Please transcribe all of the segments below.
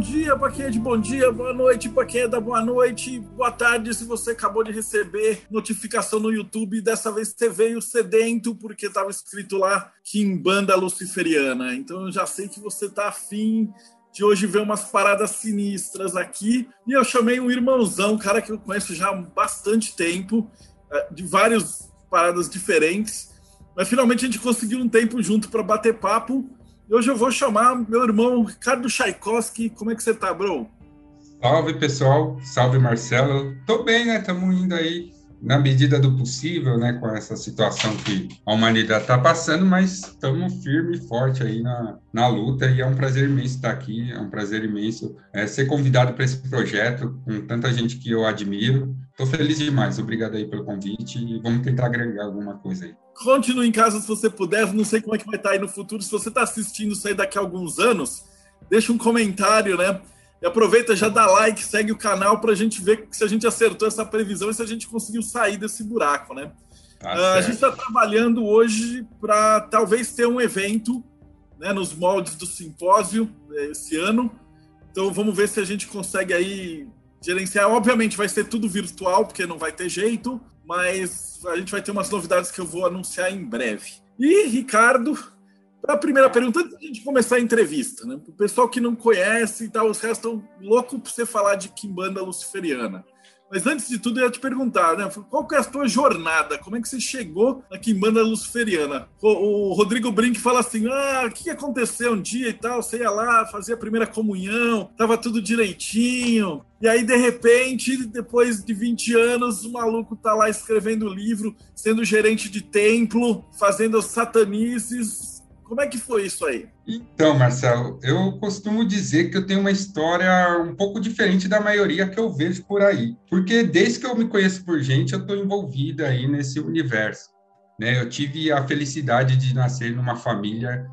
dia para quem é de bom dia, boa noite para quem é da boa noite, boa tarde se você acabou de receber notificação no YouTube. Dessa vez você veio sedento porque estava escrito lá que em banda luciferiana. Então eu já sei que você tá afim de hoje ver umas paradas sinistras aqui. E eu chamei um irmãozão, cara que eu conheço já há bastante tempo, eh, de várias paradas diferentes. Mas finalmente a gente conseguiu um tempo junto para bater papo. E hoje eu vou chamar meu irmão Ricardo Tchaikovsky. Como é que você tá, bro? Salve, pessoal. Salve, Marcelo. Tô bem, né? Estamos indo aí na medida do possível, né? Com essa situação que a humanidade tá passando, mas estamos firme e forte aí na, na luta e é um prazer imenso estar aqui, é um prazer imenso é, ser convidado para esse projeto com tanta gente que eu admiro. Tô feliz demais. Obrigado aí pelo convite e vamos tentar agregar alguma coisa aí. Continue em casa se você puder. Não sei como é que vai estar aí no futuro. Se você está assistindo isso aí daqui a alguns anos, deixa um comentário, né? E aproveita, já dá like, segue o canal para a gente ver se a gente acertou essa previsão e se a gente conseguiu sair desse buraco, né? Tá Ah, a gente está trabalhando hoje para talvez ter um evento né, nos moldes do simpósio eh, esse ano. Então vamos ver se a gente consegue aí gerenciar. Obviamente vai ser tudo virtual, porque não vai ter jeito, mas a gente vai ter umas novidades que eu vou anunciar em breve. E, Ricardo, para a primeira pergunta, antes da gente começar a entrevista, né? Para o pessoal que não conhece e tal, os caras estão loucos para você falar de Kimbanda Luciferiana. Mas antes de tudo, eu ia te perguntar, né? Qual que é a tua jornada? Como é que você chegou na Kimbanda Luciferiana? O, o Rodrigo Brink fala assim: ah, o que que aconteceu um dia e tal? Você ia lá, fazia a primeira comunhão, tava tudo direitinho. E aí, de repente, depois de 20 anos, o maluco tá lá escrevendo livro, sendo gerente de templo, fazendo satanices. Como é que foi isso aí? Então, Marcelo, eu costumo dizer que eu tenho uma história um pouco diferente da maioria que eu vejo por aí. Porque desde que eu me conheço por gente, eu estou envolvida aí nesse universo. Né? Eu tive a felicidade de nascer numa família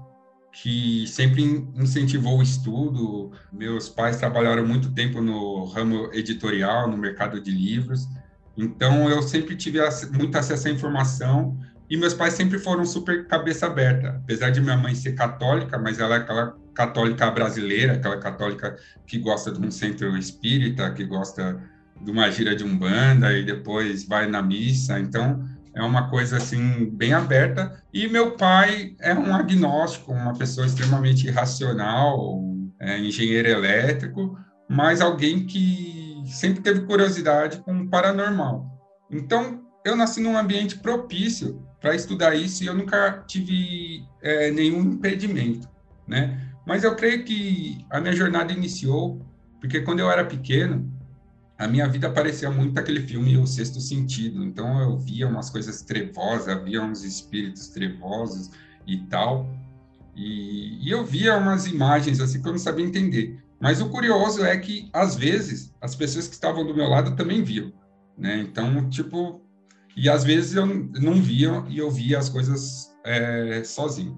que sempre incentivou o estudo. Meus pais trabalharam muito tempo no ramo editorial, no mercado de livros. Então, eu sempre tive muito acesso à informação e meus pais sempre foram super cabeça aberta. Apesar de minha mãe ser católica, mas ela é aquela católica brasileira, aquela católica que gosta de um centro espírita, que gosta de uma gira de umbanda e depois vai na missa. Então, é uma coisa assim bem aberta. E meu pai é um agnóstico, uma pessoa extremamente racional, é, engenheiro elétrico, mas alguém que sempre teve curiosidade com o paranormal. Então, eu nasci num ambiente propício para estudar isso e eu nunca tive é, nenhum impedimento, né? Mas eu creio que a minha jornada iniciou porque quando eu era pequeno, a minha vida parecia muito aquele filme O Sexto Sentido. Então eu via umas coisas trevosas, via uns espíritos trevosos e tal. E, e eu via umas imagens assim que eu não sabia entender. Mas o curioso é que às vezes as pessoas que estavam do meu lado também viam, né? Então tipo e às vezes eu não via e eu via as coisas é, sozinho.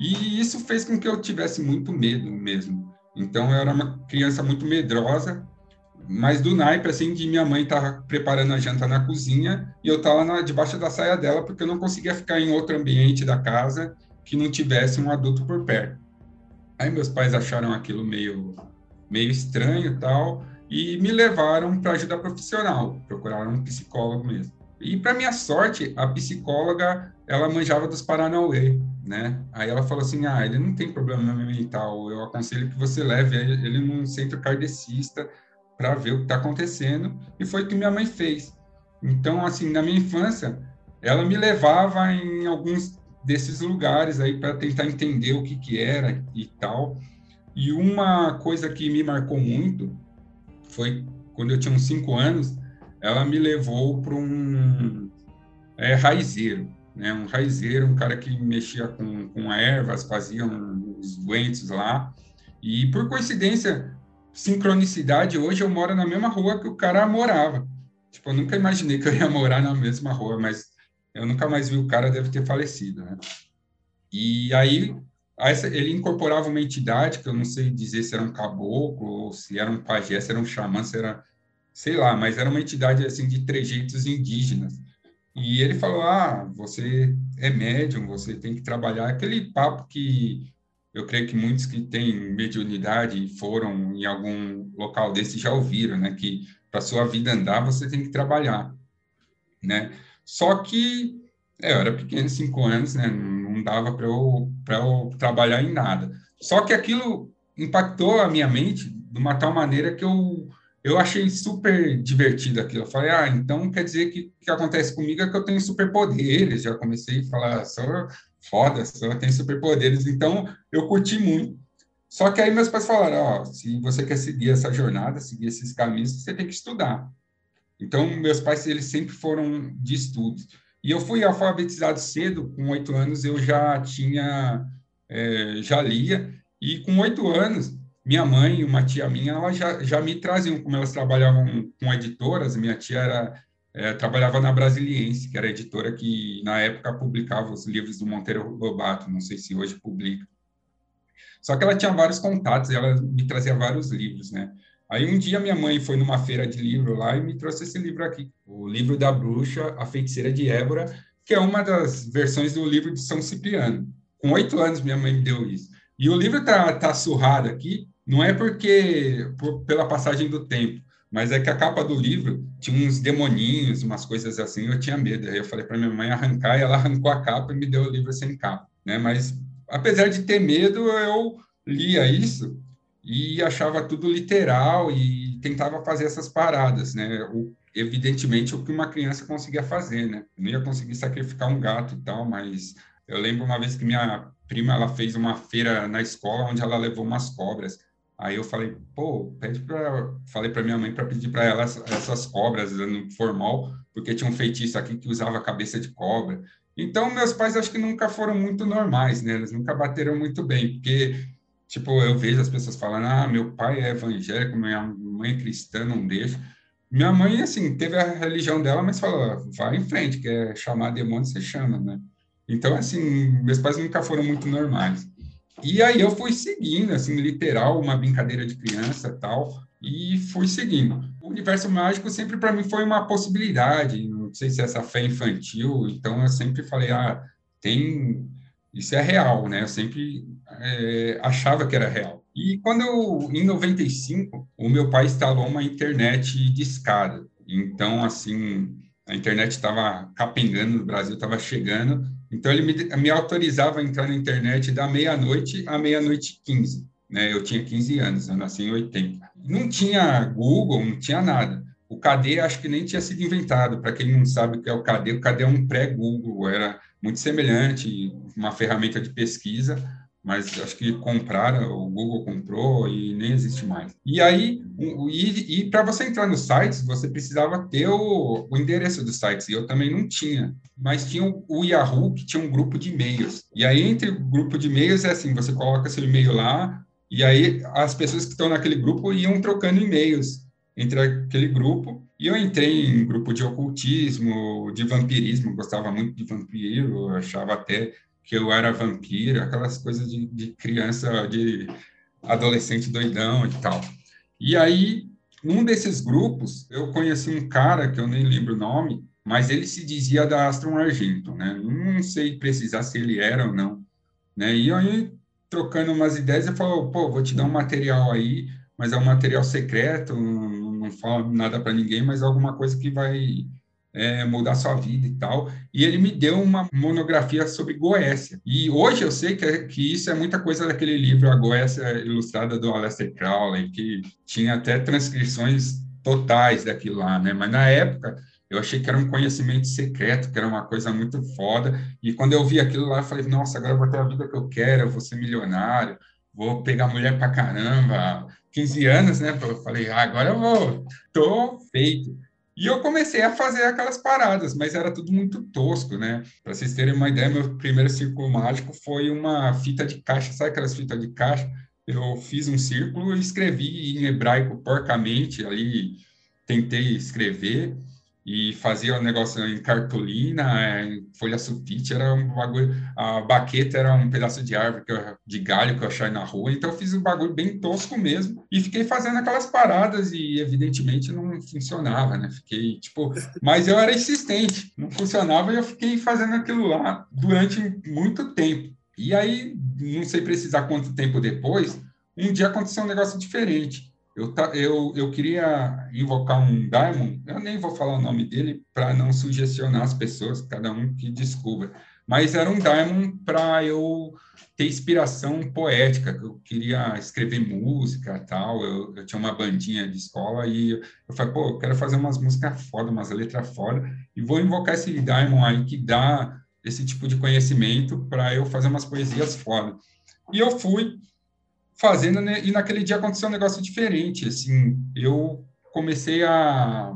E isso fez com que eu tivesse muito medo mesmo. Então eu era uma criança muito medrosa, mas do naipe assim de minha mãe estava preparando a janta na cozinha e eu estava na, debaixo da saia dela porque eu não conseguia ficar em outro ambiente da casa que não tivesse um adulto por perto. Aí meus pais acharam aquilo meio meio estranho tal e me levaram para ajuda profissional, procuraram um psicólogo mesmo. E para minha sorte, a psicóloga, ela manjava dos Paranauê, né? Aí ela falou assim: "Ah, ele não tem problema mental, eu aconselho que você leve ele num centro kardecista para ver o que está acontecendo". E foi o que minha mãe fez. Então, assim, na minha infância, ela me levava em alguns desses lugares aí para tentar entender o que que era e tal. E uma coisa que me marcou muito foi quando eu tinha uns cinco anos, ela me levou para um é, raizeiro, né? Um raizeiro, um cara que mexia com, com ervas, fazia uns doentes lá. E por coincidência, sincronicidade, hoje eu moro na mesma rua que o cara morava. Tipo, eu nunca imaginei que eu ia morar na mesma rua, mas eu nunca mais vi o cara, deve ter falecido, né? E aí ele incorporava uma entidade que eu não sei dizer se era um caboclo, ou se era um pajé, se era um xamã, se era, sei lá, mas era uma entidade assim de trejeitos indígenas. E ele falou: Ah, você é médium, você tem que trabalhar. Aquele papo que eu creio que muitos que têm mediunidade e foram em algum local desse já ouviram, né? Que para sua vida andar você tem que trabalhar, né? Só que é, eu era pequeno, cinco anos, né? Não dava para eu, eu trabalhar em nada. Só que aquilo impactou a minha mente de uma tal maneira que eu eu achei super divertido aquilo. Eu falei, ah, então quer dizer que o que acontece comigo é que eu tenho superpoderes. Já comecei a falar, sou foda, só tenho superpoderes. Então eu curti muito. Só que aí meus pais falaram, ó, oh, se você quer seguir essa jornada, seguir esses caminhos, você tem que estudar. Então meus pais eles sempre foram de estudos. E eu fui alfabetizado cedo, com oito anos eu já tinha, é, já lia. E com oito anos minha mãe e uma tia minha, ela já, já me traziam, como elas trabalhavam com editoras, minha tia era, é, trabalhava na Brasiliense, que era editora que, na época, publicava os livros do Monteiro Lobato, não sei se hoje publica. Só que ela tinha vários contatos, e ela me trazia vários livros, né? Aí um dia minha mãe foi numa feira de livro lá e me trouxe esse livro aqui, o livro da bruxa, a feiticeira de Ébora, que é uma das versões do livro de São Cipriano. Com oito anos minha mãe me deu isso. E o livro tá, tá surrado aqui, não é porque por, pela passagem do tempo, mas é que a capa do livro tinha uns demoninhos, umas coisas assim, eu tinha medo. Aí eu falei para minha mãe arrancar e ela arrancou a capa e me deu o livro sem capa, né? Mas apesar de ter medo, eu lia isso e achava tudo literal e tentava fazer essas paradas, né? O, evidentemente o que uma criança conseguia fazer, né? Eu não ia conseguir sacrificar um gato e tal, mas eu lembro uma vez que minha prima ela fez uma feira na escola onde ela levou umas cobras. Aí eu falei, pô, pede para, falei para minha mãe para pedir para ela essas cobras no formal, porque tinha um feitiço aqui que usava cabeça de cobra. Então meus pais acho que nunca foram muito normais, né? Eles nunca bateram muito bem, porque tipo eu vejo as pessoas falando, ah, meu pai é evangélico, minha mãe é cristã, não deixa. Minha mãe assim teve a religião dela, mas falou, vai em frente, quer chamar demônio você chama, né? Então assim meus pais nunca foram muito normais. E aí eu fui seguindo, assim, literal, uma brincadeira de criança tal, e fui seguindo. O universo mágico sempre para mim foi uma possibilidade, não sei se é essa fé infantil, então eu sempre falei, ah, tem, isso é real, né? Eu sempre é, achava que era real. E quando eu, em 95, o meu pai instalou uma internet de escada. Então, assim, a internet estava capengando no Brasil, estava chegando, então, ele me, me autorizava a entrar na internet da meia-noite à meia-noite 15. Né? Eu tinha 15 anos, eu nasci em 80. Não tinha Google, não tinha nada. O KD acho que nem tinha sido inventado. Para quem não sabe o que é o KD, o KD é um pré-Google, era muito semelhante, uma ferramenta de pesquisa, mas acho que compraram, o Google comprou e nem existe mais. E aí, e, e para você entrar nos sites, você precisava ter o, o, endereço dos sites, e eu também não tinha. Mas tinha o, o Yahoo, que tinha um grupo de e-mails. E aí, entre o grupo de e-mails, é assim, você coloca seu e-mail lá, e aí as pessoas que estão naquele grupo iam trocando e-mails entre aquele grupo. E eu entrei em grupo de ocultismo, de vampirismo, gostava muito de vampiro, achava até que eu era vampiro, aquelas coisas de, de criança, de adolescente doidão e tal. E aí, um desses grupos, eu conheci um cara que eu nem lembro o nome, mas ele se dizia da Astron Argento, né? Não sei precisar se ele era ou não, né? E aí, trocando umas ideias, ele falou, pô, vou te dar um material aí, mas é um material secreto, não, não falo nada para ninguém, mas alguma coisa que vai é, mudar sua vida e tal. E ele me deu uma monografia sobre Goécia. E hoje eu sei que, que isso é muita coisa daquele livro A Goécia Ilustrada do Aleister Crowley, que tinha até transcrições totais daquilo lá, né? Mas na época eu achei que era um conhecimento secreto, que era uma coisa muito foda. E quando eu vi aquilo lá, eu falei, nossa, agora eu vou ter a vida que eu quero, eu vou ser milionário, vou pegar mulher pra caramba. 15 anos, né? Eu falei, ah, agora eu vou, tô feito. E eu comecei a fazer aquelas paradas, mas era tudo muito tosco, né? Para vocês terem uma ideia, meu primeiro círculo mágico foi uma fita de caixa, sabe aquelas fitas de caixa? Eu fiz um círculo e escrevi em hebraico porcamente, ali tentei escrever, e fazia o negócio em cartolina, é, em folha sulfite, era um bagulho, a baqueta era um pedaço de árvore, eu, de galho que eu achei na rua, então eu fiz um bagulho bem tosco mesmo, e fiquei fazendo aquelas paradas e evidentemente não funcionava, né, fiquei, tipo, mas eu era insistente, não funcionava e eu fiquei fazendo aquilo lá durante muito tempo. E aí, não sei precisar quanto tempo depois, um dia aconteceu um negócio diferente eu, eu, eu queria invocar um Diamond, eu nem vou falar o nome dele para não sugestionar as pessoas, cada um que descubra, mas era um Diamond para eu ter inspiração poética, eu queria escrever música tal, eu, eu, tinha uma bandinha de escola e eu, eu falei, pô, eu quero fazer umas músicas foda, umas letras foda, e vou invocar esse Diamond aí que dá esse tipo de conhecimento para eu fazer umas poesias foda. E eu fui, fazendo, né? E naquele dia aconteceu um negócio diferente, assim, eu comecei a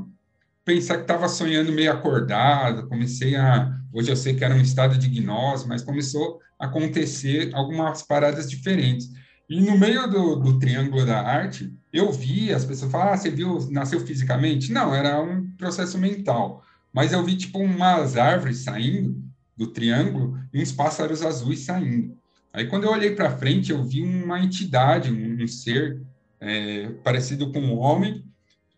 pensar que estava sonhando meio acordado, comecei a, hoje eu sei que era um estado de gnose, mas começou a acontecer algumas paradas diferentes. E no meio do, do triângulo da arte, eu vi as pessoas falar, ah, você viu, nasceu fisicamente? Não, era um processo mental. Mas eu vi, tipo, umas árvores saindo do triângulo e uns pássaros azuis saindo. Aí, quando eu olhei para frente, eu vi uma entidade, um, um ser é, parecido com um homem,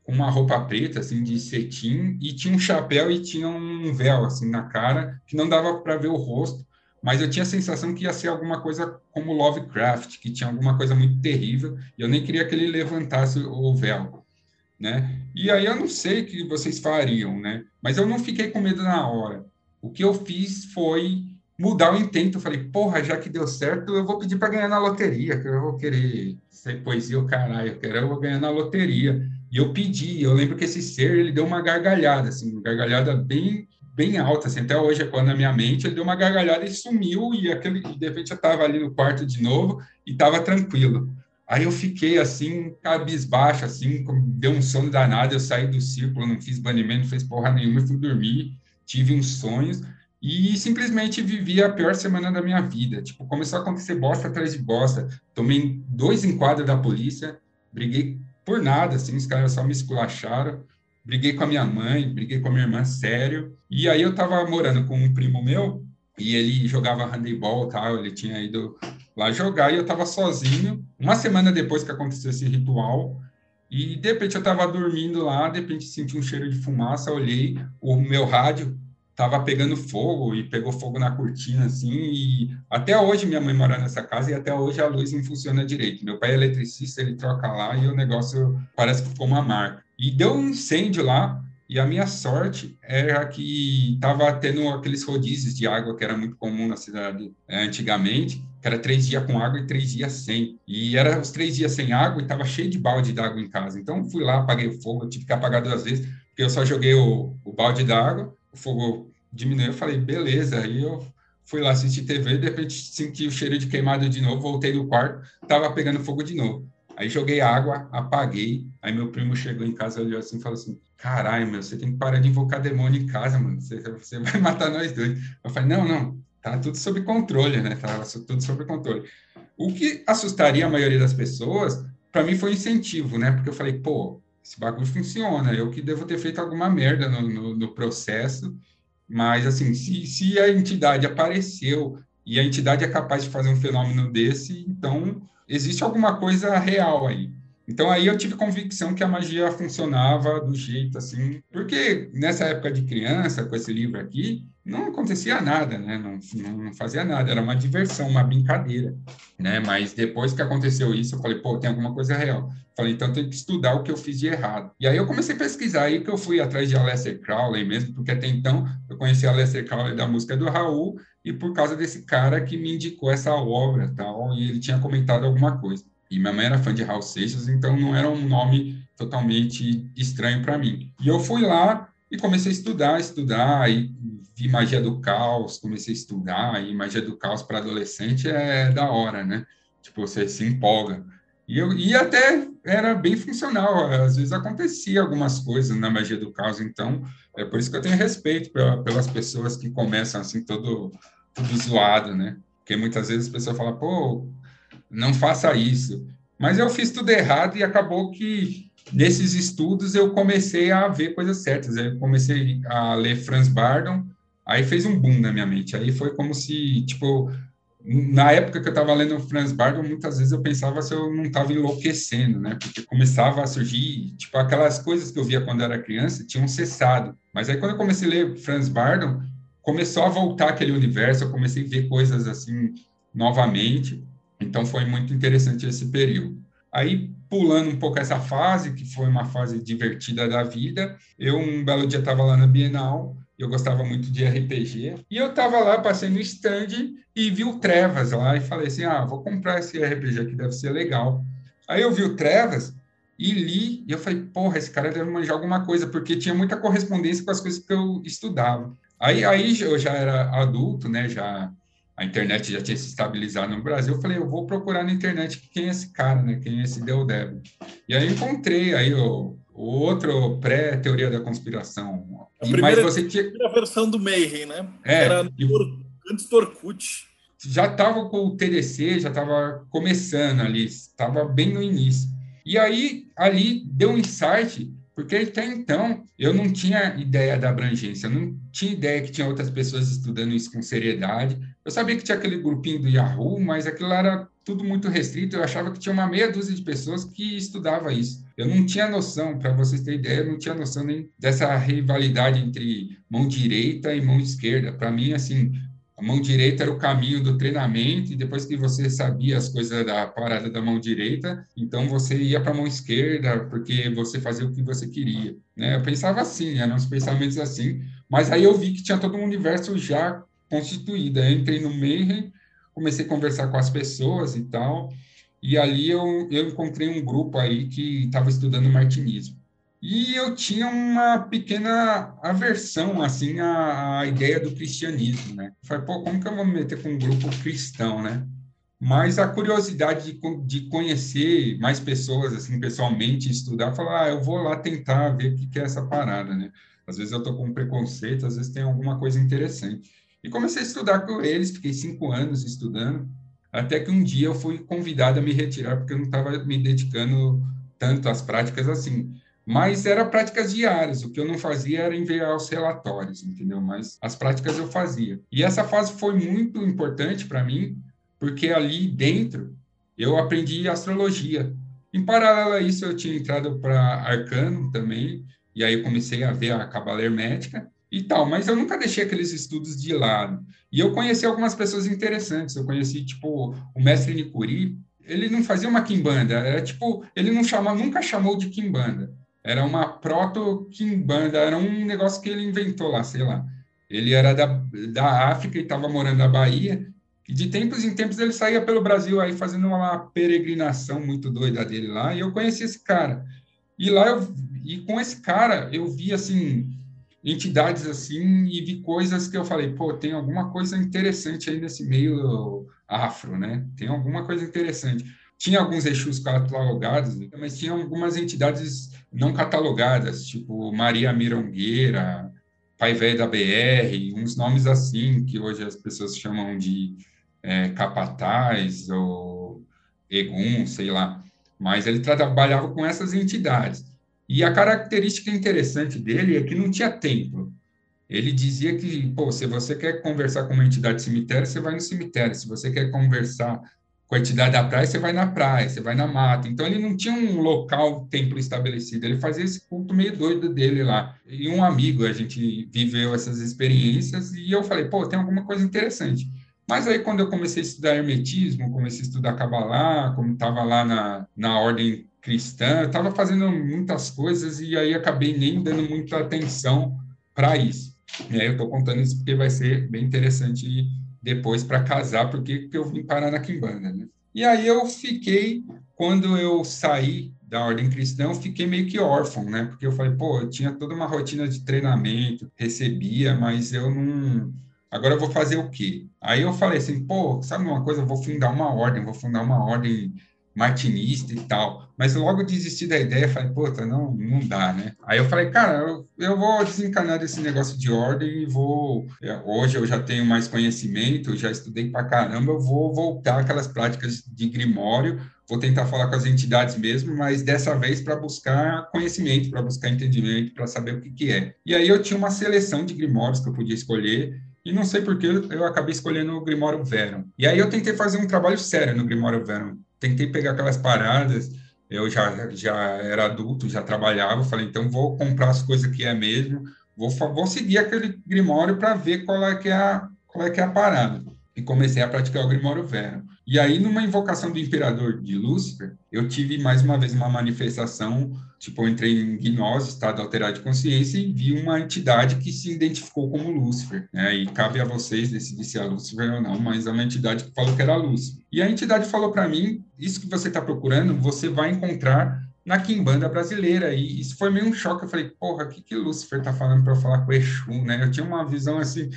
com uma roupa preta, assim, de cetim, e tinha um chapéu e tinha um véu, assim, na cara, que não dava para ver o rosto, mas eu tinha a sensação que ia ser alguma coisa como Lovecraft, que tinha alguma coisa muito terrível, e eu nem queria que ele levantasse o véu, né? E aí eu não sei o que vocês fariam, né? Mas eu não fiquei com medo na hora. O que eu fiz foi mudar o intento. Eu falei, porra, já que deu certo, eu vou pedir para ganhar na loteria, que eu vou querer ser poesia, o caralho, eu quero eu vou ganhar na loteria. E eu pedi, eu lembro que esse ser, ele deu uma gargalhada, assim, uma gargalhada bem bem alta, assim, até hoje, quando na minha mente, ele deu uma gargalhada e sumiu, e aquele, de repente eu estava ali no quarto de novo e estava tranquilo. Aí eu fiquei assim, cabisbaixo, assim, deu um sono danado, eu saí do círculo, não fiz banimento, não fiz porra nenhuma, fui dormir, tive uns sonhos, e simplesmente vivi a pior semana da minha vida. Tipo, começou a acontecer bosta atrás de bosta. Tomei dois enquadros da polícia, briguei por nada, assim, os caras só me esculacharam. Briguei com a minha mãe, briguei com a minha irmã, sério. E aí eu tava morando com um primo meu, e ele jogava handebol tal, ele tinha ido lá jogar, e eu tava sozinho. Uma semana depois que aconteceu esse ritual, e de repente eu tava dormindo lá, de repente senti um cheiro de fumaça, olhei, o meu rádio tava pegando fogo e pegou fogo na cortina, assim, e até hoje minha mãe mora nessa casa e até hoje a luz não funciona direito. Meu pai é eletricista, ele troca lá e o negócio parece que ficou uma marca. E deu um incêndio lá, e a minha sorte era que tava tendo aqueles rodízios de água que era muito comum na cidade é, antigamente, que era três dias com água e três dias sem. E era os três dias sem água e tava cheio de balde d'água em casa. Então fui lá, apaguei o fogo, tive que apagar duas vezes, porque eu só joguei o, o balde d'água fogo diminuiu, eu falei, beleza. Aí eu fui lá assistir TV, de repente senti o cheiro de queimado de novo, voltei no quarto, tava pegando fogo de novo. Aí joguei água, apaguei. Aí meu primo chegou em casa, olhou assim e falou assim: Caralho, meu, você tem que parar de invocar demônio em casa, mano. Você, você vai matar nós dois. Eu falei: Não, não, tá tudo sob controle, né? Tava tudo sob controle. O que assustaria a maioria das pessoas, para mim foi incentivo, né? Porque eu falei: Pô, esse bagulho funciona. Eu que devo ter feito alguma merda no, no, no processo mas, assim, se, se a entidade apareceu e a entidade é capaz de fazer um fenômeno desse, então existe alguma coisa real aí. Então aí eu tive convicção que a magia funcionava do jeito assim, porque nessa época de criança, com esse livro aqui, não acontecia nada, né? Não, não fazia nada, era uma diversão, uma brincadeira, né? Mas depois que aconteceu isso, eu falei, pô, tem alguma coisa real. Falei, então tem que estudar o que eu fiz de errado. E aí eu comecei a pesquisar, aí que eu fui atrás de Aleister Crowley mesmo, porque até então eu conhecia Aleister Crowley da música do Raul, e por causa desse cara que me indicou essa obra tal, e ele tinha comentado alguma coisa. E minha mãe era fã de Raul Seixas, então não era um nome totalmente estranho para mim. E eu fui lá e comecei a estudar, estudar, e vi magia do caos, comecei a estudar, e magia do caos para adolescente é da hora, né? Tipo, você se empolga. E, eu, e até era bem funcional, às vezes acontecia algumas coisas na magia do caos, então é por isso que eu tenho respeito pela, pelas pessoas que começam assim, todo, tudo zoado, né? Porque muitas vezes a pessoa fala, pô, não faça isso. Mas eu fiz tudo errado e acabou que nesses estudos eu comecei a ver coisas certas. Eu comecei a ler Franz Bardon, aí fez um boom na minha mente. Aí foi como se, tipo, na época que eu estava lendo Franz Bardon, muitas vezes eu pensava se eu não estava enlouquecendo, né? Porque começava a surgir, tipo, aquelas coisas que eu via quando era criança tinham cessado. Mas aí quando eu comecei a ler Franz Bardon, começou a voltar aquele universo, eu comecei a ver coisas assim novamente. Então foi muito interessante esse período. Aí pulando um pouco essa fase, que foi uma fase divertida da vida, eu um belo dia estava lá na Bienal, eu gostava muito de RPG, e eu estava lá, passei no stand e vi o Trevas lá, e falei assim, ah, vou comprar esse RPG aqui, deve ser legal. Aí eu vi o Trevas e li, e eu falei, porra, esse cara deve manjar alguma coisa, porque tinha muita correspondência com as coisas que eu estudava. Aí, aí eu já era adulto, né, já a internet já tinha se estabilizado no Brasil, eu falei, eu vou procurar na internet quem é esse cara, né? Quem é esse Del Devil. E aí encontrei aí o, o outro pré-teoria da conspiração. A primeira, Mas você tinha... a primeira versão do Mayhem, né? É, Era e... antes do Orkut. Já estava com o TDC, já estava começando ali, estava bem no início. E aí, ali, deu um insight porque até então eu não tinha ideia da abrangência, não tinha ideia que tinha outras pessoas estudando isso com seriedade. Eu sabia que tinha aquele grupinho do Yahoo, mas aquilo era tudo muito restrito. Eu achava que tinha uma meia dúzia de pessoas que estudava isso. Eu não tinha noção, para vocês terem ideia, eu não tinha noção nem dessa rivalidade entre mão direita e mão esquerda. Para mim, assim, a mão direita era o caminho do treinamento, e depois que você sabia as coisas da parada da mão direita, então você ia para a mão esquerda, porque você fazia o que você queria. Né? Eu pensava assim, eram uns pensamentos assim, mas aí eu vi que tinha todo um universo já constituído. Eu entrei no Mayhem, comecei a conversar com as pessoas e tal, e ali eu, eu encontrei um grupo aí que estava estudando martinismo. E eu tinha uma pequena aversão, assim, à, à ideia do cristianismo, né? falei, pô, como que eu vou me meter com um grupo cristão, né? Mas a curiosidade de, de conhecer mais pessoas, assim, pessoalmente, estudar, falar, ah, eu vou lá tentar ver o que, que é essa parada, né? Às vezes eu tô com preconceito, às vezes tem alguma coisa interessante. E comecei a estudar com eles, fiquei cinco anos estudando, até que um dia eu fui convidado a me retirar, porque eu não estava me dedicando tanto às práticas assim mas era práticas diárias. O que eu não fazia era enviar os relatórios, entendeu? Mas as práticas eu fazia. E essa fase foi muito importante para mim, porque ali dentro eu aprendi astrologia. Em paralelo a isso, eu tinha entrado para arcano também, e aí eu comecei a ver a cabala hermética e tal, mas eu nunca deixei aqueles estudos de lado. E eu conheci algumas pessoas interessantes. Eu conheci, tipo, o mestre Nicuri, ele não fazia uma quimbanda, era tipo, ele não chamava, nunca chamou de quimbanda era uma proto-quimbanda, era um negócio que ele inventou lá, sei lá. Ele era da, da África e estava morando na Bahia, e de tempos em tempos ele saía pelo Brasil aí fazendo uma peregrinação muito doida dele lá, e eu conheci esse cara. E lá eu, e com esse cara eu vi assim entidades assim e vi coisas que eu falei, pô, tem alguma coisa interessante aí nesse meio afro, né? Tem alguma coisa interessante. Tinha alguns Exus catalogados, mas tinha algumas entidades não catalogadas, tipo Maria Mirongueira, Pai Velho da BR, uns nomes assim, que hoje as pessoas chamam de é, capataz ou egum, sei lá. Mas ele trabalhava com essas entidades. E a característica interessante dele é que não tinha templo. Ele dizia que, pô, se você quer conversar com uma entidade cemitério, você vai no cemitério. Se você quer conversar entidade da praia, você vai na praia, você vai na mata. Então, ele não tinha um local, templo estabelecido, ele fazia esse culto meio doido dele lá. E um amigo, a gente viveu essas experiências e eu falei, pô, tem alguma coisa interessante. Mas aí, quando eu comecei a estudar hermetismo, comecei a estudar Kabbalah, como estava lá na, na ordem cristã, estava fazendo muitas coisas e aí acabei nem dando muita atenção para isso. E aí eu estou contando isso porque vai ser bem interessante depois para casar, porque eu vim parar na Quimbanda, né? E aí eu fiquei, quando eu saí da ordem cristã, eu fiquei meio que órfão, né? Porque eu falei, pô, eu tinha toda uma rotina de treinamento, recebia, mas eu não. Agora eu vou fazer o quê? Aí eu falei assim, pô, sabe uma coisa? Eu vou fundar uma ordem, vou fundar uma ordem martinista e tal. Mas logo desisti da ideia, falei, puta, não, não dá, né? Aí eu falei, cara, eu, eu vou desencanar desse negócio de ordem e vou. É, hoje eu já tenho mais conhecimento, já estudei pra caramba, eu vou voltar aquelas práticas de grimório, vou tentar falar com as entidades mesmo, mas dessa vez para buscar conhecimento, para buscar entendimento, para saber o que, que é. E aí eu tinha uma seleção de grimórios que eu podia escolher, e não sei por que eu acabei escolhendo o Grimório Verum. E aí eu tentei fazer um trabalho sério no Grimório Verum. Tentei pegar aquelas paradas, eu já, já era adulto, já trabalhava, falei, então vou comprar as coisas que é mesmo, vou, vou seguir aquele Grimório para ver qual é, que é a, qual é que é a parada. E comecei a praticar o Grimório Verum. E aí, numa invocação do imperador de Lúcifer, eu tive mais uma vez uma manifestação, tipo, eu entrei em gnose, estado alterado de consciência, e vi uma entidade que se identificou como Lúcifer. Né? E cabe a vocês decidir se é Lúcifer ou não, mas é uma entidade que falou que era Lúcifer. E a entidade falou para mim: isso que você está procurando, você vai encontrar na Quimbanda brasileira. E isso foi meio um choque. Eu falei, porra, o que, que Lúcifer está falando para eu falar com Exu, né? Eu tinha uma visão assim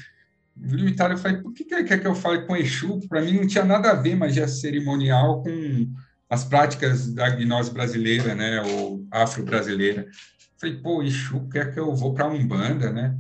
limitado. Eu falei, por que, que ele quer que eu fale com Exu? Para mim não tinha nada a ver magia cerimonial com as práticas da gnose brasileira, né, ou afro-brasileira. Falei, pô, Exu quer que eu vou para Umbanda, né?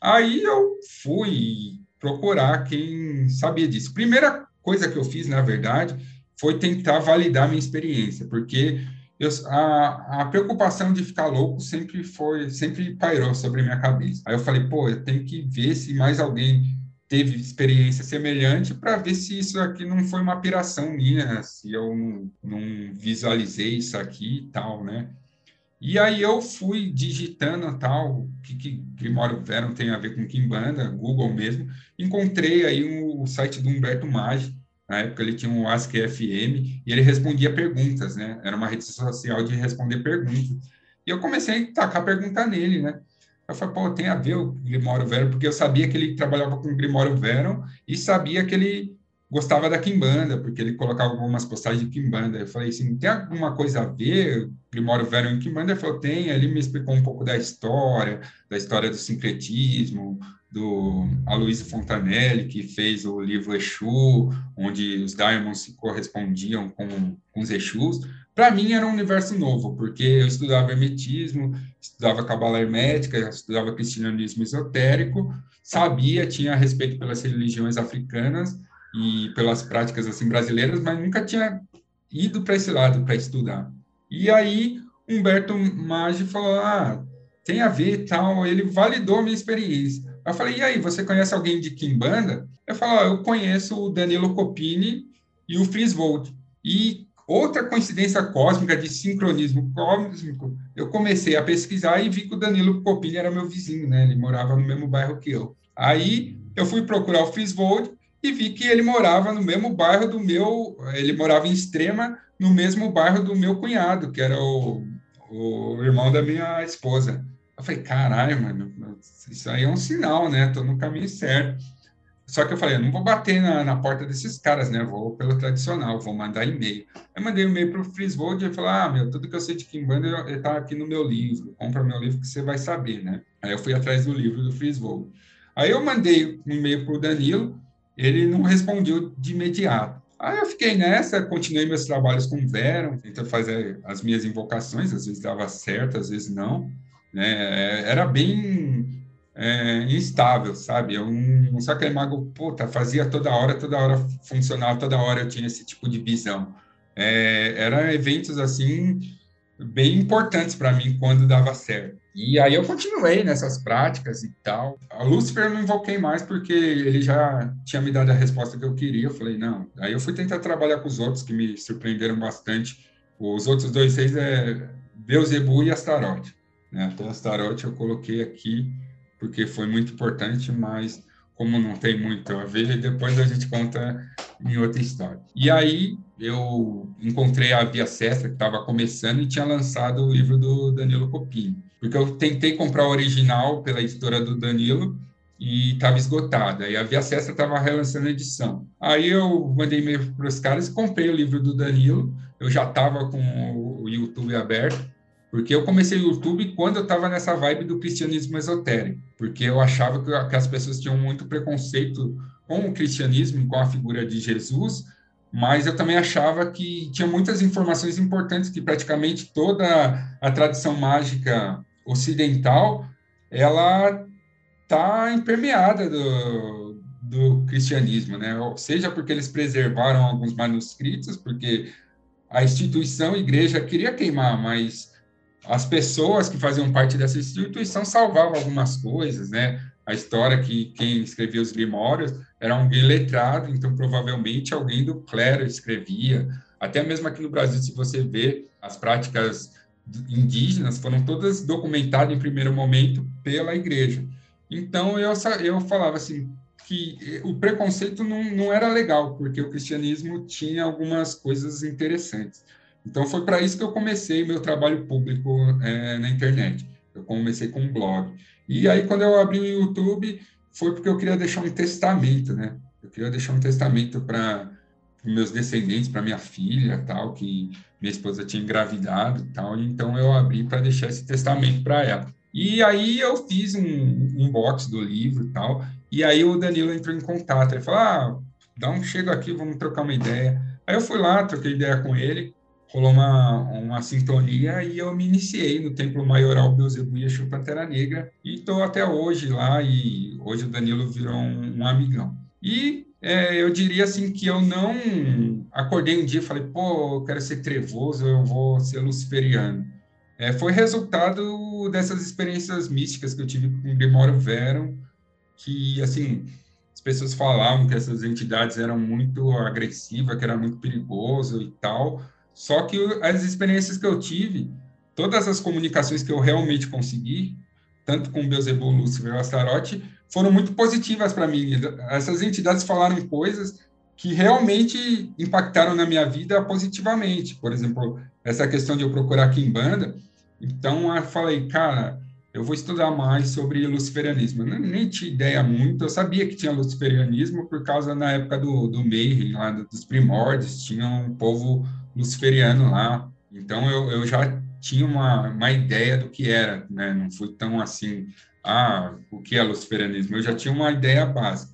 Aí eu fui procurar quem sabia disso. Primeira coisa que eu fiz, na verdade, foi tentar validar minha experiência, porque eu, a, a, preocupação de ficar louco sempre foi, sempre pairou sobre minha cabeça. Aí eu falei, pô, eu tenho que ver se mais alguém teve experiência semelhante para ver se isso aqui não foi uma piração minha, se eu não, não visualizei isso aqui e tal, né? E aí eu fui digitando tal, o que, que Grimório Verum tem a ver com Kimbanda, Google mesmo, encontrei aí o, o site do Humberto Maggi, na época ele tinha um Ask FM e ele respondia perguntas, né? Era uma rede social de responder perguntas. E eu comecei a tacar pergunta nele, né? Eu falei, pô, tem a ver o Grimório Veron, porque eu sabia que ele trabalhava com o Grimório Veron e sabia que ele gostava da Kimbanda, porque ele colocava algumas postagens de Kimbanda. Eu falei assim, tem alguma coisa a ver, Grimório Veron e Kimbanda? Ele falou, tem. Ele me explicou um pouco da história, da história do sincretismo, do Aloysio Fontanelli, que fez o livro Exu, onde os Diamonds se correspondiam com, com os Exus. Para mim era um universo novo, porque eu estudava hermetismo, estudava cabala hermética, estudava cristianismo esotérico, sabia, tinha respeito pelas religiões africanas e pelas práticas assim brasileiras, mas nunca tinha ido para esse lado para estudar. E aí Humberto Maggi falou: "Ah, tem a ver tal", ele validou a minha experiência. Eu falei, e aí, você conhece alguém de Kimbanda? Eu falo, eu conheço o Danilo Copini e o Frisvold. E outra coincidência cósmica de sincronismo cósmico, eu comecei a pesquisar e vi que o Danilo Copini era meu vizinho, né? Ele morava no mesmo bairro que eu. Aí eu fui procurar o Frisvold e vi que ele morava no mesmo bairro do meu, ele morava em Extrema, no mesmo bairro do meu cunhado, que era o, o irmão da minha esposa. Eu falei, caralho, mano, isso aí é um sinal, né? Tô no caminho certo. Só que eu falei, eu não vou bater na, na porta desses caras, né? Vou pelo tradicional, vou mandar e-mail. Eu mandei um e-mail para o Frisvold e falou, ah, meu, tudo que eu sei de Kimbanda está aqui no meu livro. Compra meu livro que você vai saber, né? Aí eu fui atrás do livro do Frisvold. Aí eu mandei um e-mail para o Danilo, ele não respondeu de imediato. Aí eu fiquei nessa, continuei meus trabalhos com o Veron, tentando fazer as minhas invocações, às vezes dava certo, às vezes não né? Era bem é, instável, sabe? Eu, um Sacre Mago, puta, fazia toda hora, toda hora funcionava, toda hora eu tinha esse tipo de visão. É, eram eventos, assim, bem importantes para mim quando dava certo. E aí eu continuei nessas práticas e tal. A Lúcifer eu não invoquei mais porque ele já tinha me dado a resposta que eu queria. Eu falei, não. Aí eu fui tentar trabalhar com os outros que me surpreenderam bastante. Os outros dois seis é Beuzebu e Astarote. Né? Até as tarot eu coloquei aqui porque foi muito importante, mas como não tem muito a ver, depois a gente conta em outra história. E aí eu encontrei a Via Sestra, que estava começando, e tinha lançado o livro do Danilo Copini. Porque eu tentei comprar o original pela editora do Danilo e estava esgotada. E a Via Sestra estava relançando a edição. Aí eu mandei e-mail para os caras e comprei o livro do Danilo. Eu já estava com o YouTube aberto porque eu comecei o YouTube quando eu estava nessa vibe do cristianismo esotérico, porque eu achava que, que as pessoas tinham muito preconceito com o cristianismo com a figura de Jesus, mas eu também achava que tinha muitas informações importantes que praticamente toda a tradição mágica ocidental ela está impermeada do, do cristianismo, né? Seja, porque eles preservaram alguns manuscritos, porque a instituição a igreja queria queimar, mas as pessoas que faziam parte dessa instituição salvavam algumas coisas, né? A história que quem escrevia os grimórios era alguém letrado, então provavelmente alguém do clero escrevia. Até mesmo aqui no Brasil, se você vê as práticas indígenas, foram todas documentadas em primeiro momento pela igreja. Então eu, eu falava assim, que o preconceito não, não era legal, porque o cristianismo tinha algumas coisas interessantes. Então, foi para isso que eu comecei meu trabalho público é, na internet. Eu comecei com um blog. E aí, quando eu abri o YouTube, foi porque eu queria deixar um testamento, né? Eu queria deixar um testamento para meus descendentes, para minha filha, tal, que minha esposa tinha engravidado, tal. Então, eu abri para deixar esse testamento para ela. E aí eu fiz um, um box do livro e tal. E aí o Danilo entrou em contato. Ele falou: ah, dá um chego aqui, vamos trocar uma ideia. Aí eu fui lá, troquei ideia com ele, rolou uma, uma sintonia e eu me iniciei no Templo Maioral Beuzebu Exu Pantera Negra e estou até hoje lá e hoje o Danilo virou um, um amigão. E é, eu diria assim que eu não acordei um dia e falei, pô, eu quero ser trevoso, eu vou ser luciferiano. É, foi resultado dessas experiências místicas que eu tive com o Grimório Veron, que, assim, as pessoas falavam que essas entidades eram muito agressivas, que era muito perigoso e tal. Só que as experiências que eu tive, todas as comunicações que eu realmente consegui, tanto com Beelzebub, Lúcifer e Astarote, foram muito positivas para mim. Essas entidades falaram coisas que realmente impactaram na minha vida positivamente. Por exemplo, essa questão de eu procurar Kimbanda. Então, eu falei, cara, eu vou estudar mais sobre luciferianismo. Eu nem tinha ideia muito, eu sabia que tinha luciferianismo por causa, na época do, do Mayhem, lá dos primórdios, tinha um povo luciferiano lá. Então, eu, eu já tinha uma, uma ideia do que era, né? Não fui tão assim, ah, o que é luciferianismo? Eu já tinha uma ideia básica.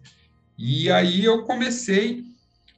E aí eu comecei,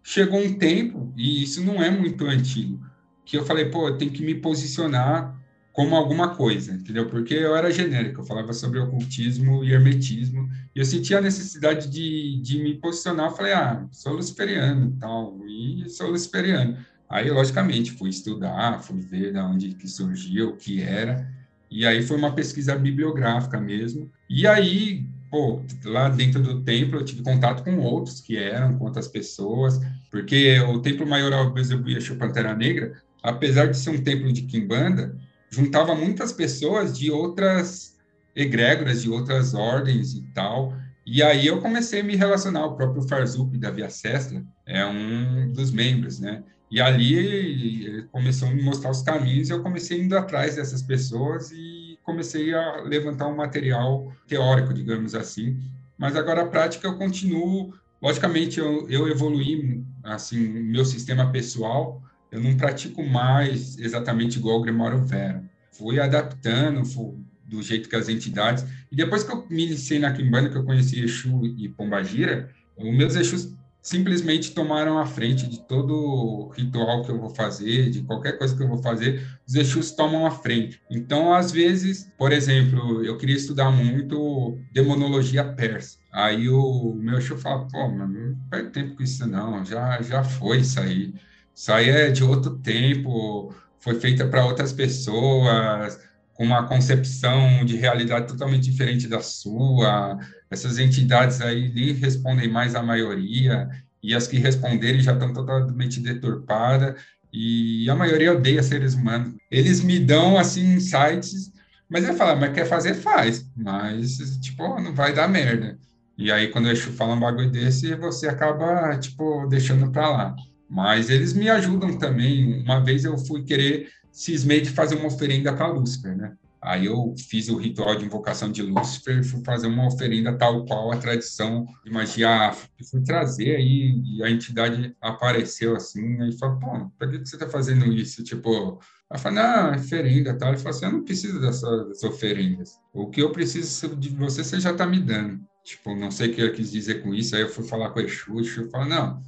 chegou um tempo, e isso não é muito antigo, que eu falei, pô, eu tenho que me posicionar como alguma coisa, entendeu? Porque eu era genérico, eu falava sobre ocultismo e hermetismo, e eu sentia a necessidade de, de me posicionar, eu falei, ah, sou luciferiano e tal, e sou luciferiano. Aí, logicamente, fui estudar, fui ver de onde que surgiu, o que era, e aí foi uma pesquisa bibliográfica mesmo, e aí, pô, lá dentro do templo eu tive contato com outros que eram, com outras pessoas, porque o Templo Maioral Bezebu Exu Pantera Negra, apesar de ser um templo de Kimbanda, juntava muitas pessoas de outras egrégoras, de outras ordens e tal. E aí eu comecei a me relacionar, o próprio Farzup da Via Sestra é um dos membros, né? E ali ele começou a me mostrar os caminhos e eu comecei indo atrás dessas pessoas e comecei a levantar um material teórico, digamos assim. Mas agora a prática eu continuo, logicamente eu, eu evoluí assim, meu sistema pessoal, eu não pratico mais exatamente igual o Grimório Vera. Fui adaptando fui, do jeito que as entidades... E depois que eu me iniciei na Kimbanda, que eu conheci Exu e Pombagira, os meus Exus simplesmente tomaram a frente de todo ritual que eu vou fazer, de qualquer coisa que eu vou fazer, os Exus tomam a frente. Então, às vezes, por exemplo, eu queria estudar muito demonologia persa. Aí o meu Exu fala, pô, mano, não perde tempo com isso não, já, já foi isso aí. Isso aí é de outro tempo, foi feita para outras pessoas, com uma concepção de realidade totalmente diferente da sua. Essas entidades aí nem respondem mais à maioria, e as que responderem já estão totalmente deturpadas, e a maioria odeia seres humanos. Eles me dão, assim, insights, mas eu falo, mas quer fazer, faz, mas, tipo, não vai dar merda. E aí, quando eu falo um bagulho desse, você acaba, tipo, deixando para lá. Mas eles me ajudam também. Uma vez eu fui querer, cismei de fazer uma oferenda para Lúcifer, né? Aí eu fiz o ritual de invocação de Lúcifer, fui fazer uma oferenda tal qual a tradição de magia e fui trazer aí, e a entidade apareceu assim, aí falou, pô, por que você está fazendo isso? Tipo, ela falou, não, é oferenda tal. Ele falou assim, eu não preciso dessas oferendas. O que eu preciso de você, você já está me dando. Tipo, não sei o que eu quis dizer com isso. Aí eu fui falar com o Exu, o Exu falou, não,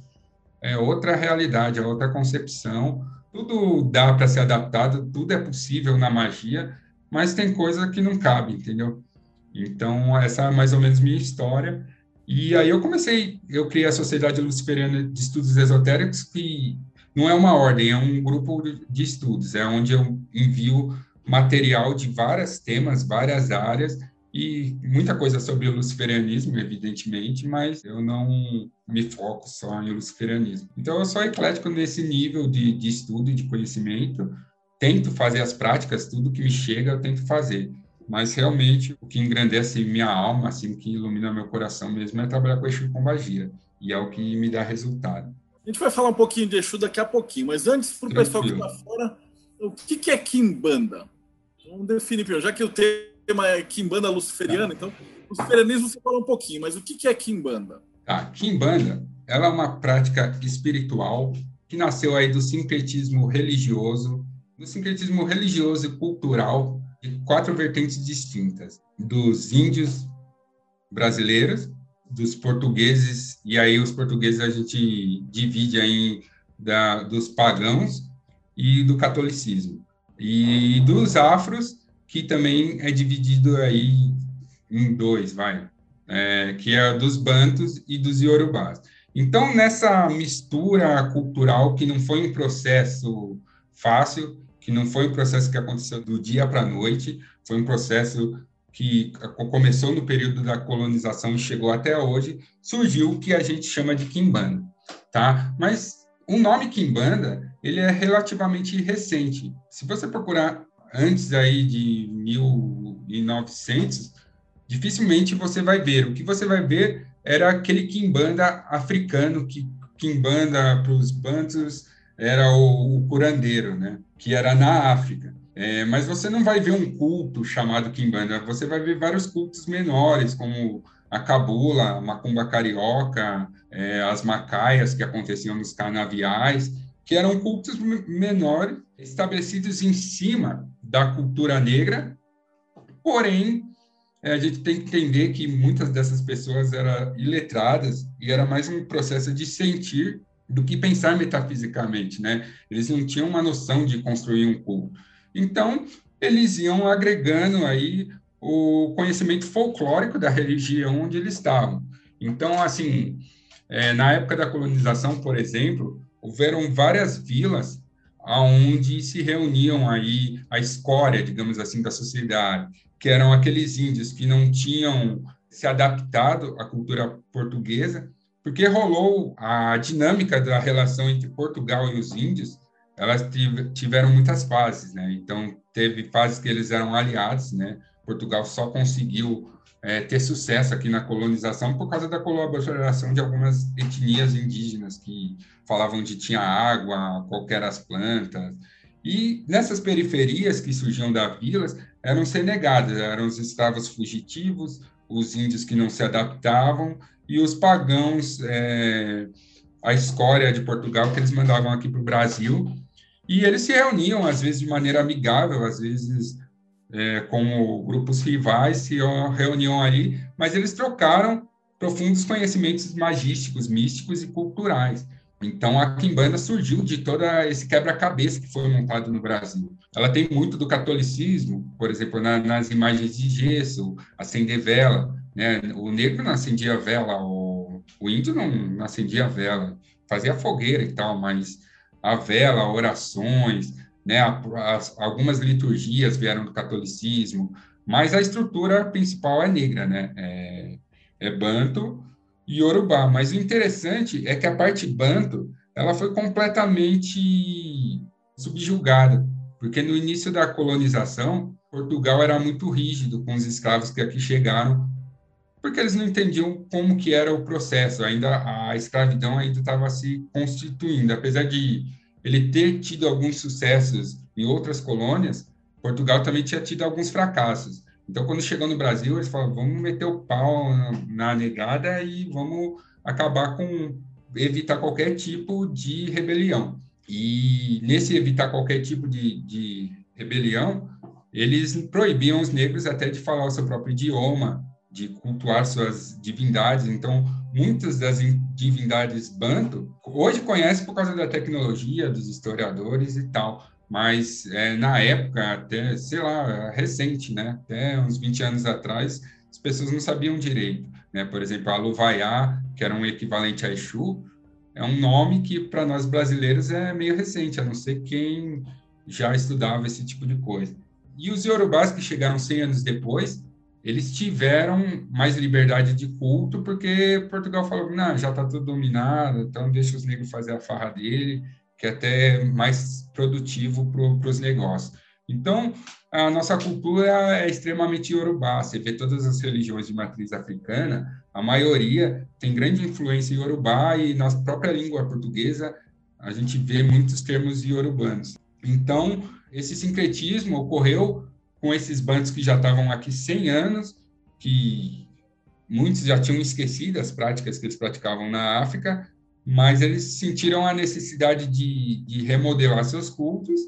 é outra realidade, é outra concepção. Tudo dá para ser adaptado, tudo é possível na magia, mas tem coisa que não cabe, entendeu? Então, essa é mais ou menos minha história. E aí eu comecei, eu criei a Sociedade Luciferiana de Estudos Esotéricos, que não é uma ordem, é um grupo de estudos, é onde eu envio material de vários temas, várias áreas, e muita coisa sobre o luciferianismo, evidentemente, mas eu não me foco só em luciferianismo. Então, eu sou eclético nesse nível de, de estudo e de conhecimento, tento fazer as práticas, tudo que me chega eu tento fazer, mas realmente o que engrandece minha alma, assim, o que ilumina meu coração mesmo é trabalhar com Exu Pombagira, e é o que me dá resultado. A gente vai falar um pouquinho de Exu daqui a pouquinho, mas antes, para o pessoal que está fora, o que, que é Kimbanda? Vamos definir primeiro, já que o tema é Kimbanda luciferiana, então, luciferianismo você fala um pouquinho, mas o que, que é Kimbanda? Tá, Kimbanda, ela é uma prática espiritual que nasceu aí do sincretismo religioso, do sincretismo religioso e cultural de quatro vertentes distintas, dos índios brasileiros, dos portugueses, e aí os portugueses a gente divide aí da, dos pagãos e do catolicismo e dos afros, que também é dividido aí em dois, vai, é, que é dos bantos e dos iorubás. Então, nessa mistura cultural, que não foi um processo fácil, que não foi um processo que aconteceu do dia para a noite, foi um processo que começou no período da colonização e chegou até hoje, surgiu o que a gente chama de Kimbanda, tá? Mas o nome Kimbanda ele é relativamente recente. Se você procurar antes aí de 1900, dificilmente você vai ver. O que você vai ver era aquele quimbanda africano, que quimbanda para os bantus era o, o, curandeiro, né? Que era na África. É, mas você não vai ver um culto chamado quimbanda, você vai ver vários cultos menores, como a cabula, a macumba carioca, é, as macaias que aconteciam nos canaviais, que eram cultos menores, estabelecidos em cima da cultura negra, porém, a gente tem que entender que muitas dessas pessoas eram iletradas e era mais um processo de sentir do que pensar metafisicamente, né? Eles não tinham uma noção de construir um culto. Então, eles iam agregando aí o conhecimento folclórico da religião onde eles estavam. Então, assim, é, na época da colonização, por exemplo, houveram várias vilas aonde se reuniam aí a escória, digamos assim, da sociedade, que eram aqueles índios que não tinham se adaptado à cultura portuguesa, porque rolou a dinâmica da relação entre Portugal e os índios, elas tiveram muitas fases, né? Então, teve fases que eles eram aliados, né? Portugal só conseguiu é, ter sucesso aqui na colonização por causa da colaboração de algumas etnias indígenas que falavam de tinha água, qualquer as plantas. E nessas periferias que surgiam das vilas eram senegadas, eram os escravos fugitivos, os índios que não se adaptavam e os pagãos, é, a escória de Portugal que eles mandavam aqui para o Brasil. E eles se reuniam, às vezes de maneira amigável, às vezes é, como grupos rivais se reuniam ali, mas eles trocaram profundos conhecimentos magísticos, místicos e culturais. Então, a Kimbanda surgiu de todo esse quebra-cabeça que foi montado no Brasil. Ela tem muito do catolicismo, por exemplo, na, nas imagens de gesso, acender vela. Né? O negro não acendia vela, o, o índio não, não acendia vela, fazia fogueira e tal, mas a vela, orações, né? As, algumas liturgias vieram do catolicismo, mas a estrutura principal é negra, né? É, é banto e yorubá. Mas o interessante é que a parte banto ela foi completamente subjugada, porque no início da colonização Portugal era muito rígido com os escravos que aqui chegaram, porque eles não entendiam como que era o processo. Ainda a escravidão ainda estava se constituindo, apesar de ele ter tido alguns sucessos em outras colônias, Portugal também tinha tido alguns fracassos. Então, quando chegou no Brasil, eles falaram: vamos meter o pau na negada e vamos acabar com evitar qualquer tipo de rebelião. E nesse evitar qualquer tipo de, de rebelião, eles proibiam os negros até de falar o seu próprio idioma, de cultuar suas divindades. Então, muitas das divindades banto hoje conhece por causa da tecnologia, dos historiadores e tal, mas é, na época, até, sei lá, recente, né? Até uns 20 anos atrás, as pessoas não sabiam direito, né? Por exemplo, a Luvaiá, que era um equivalente a Exu, é um nome que para nós brasileiros é meio recente, a não ser quem já estudava esse tipo de coisa. E os iorubás que chegaram 100 anos depois, eles tiveram mais liberdade de culto, porque Portugal falou, não, já está tudo dominado, então deixa os negros fazer a farra dele, que é até mais produtivo para os negócios. Então, a nossa cultura é extremamente iorubá. Você vê todas as religiões de matriz africana, a maioria tem grande influência iorubá e na própria língua portuguesa a gente vê muitos termos iorubanos. Então, esse sincretismo ocorreu com esses bandos que já estavam aqui 100 anos, que muitos já tinham esquecido as práticas que eles praticavam na África, mas eles sentiram a necessidade de, de remodelar seus cultos,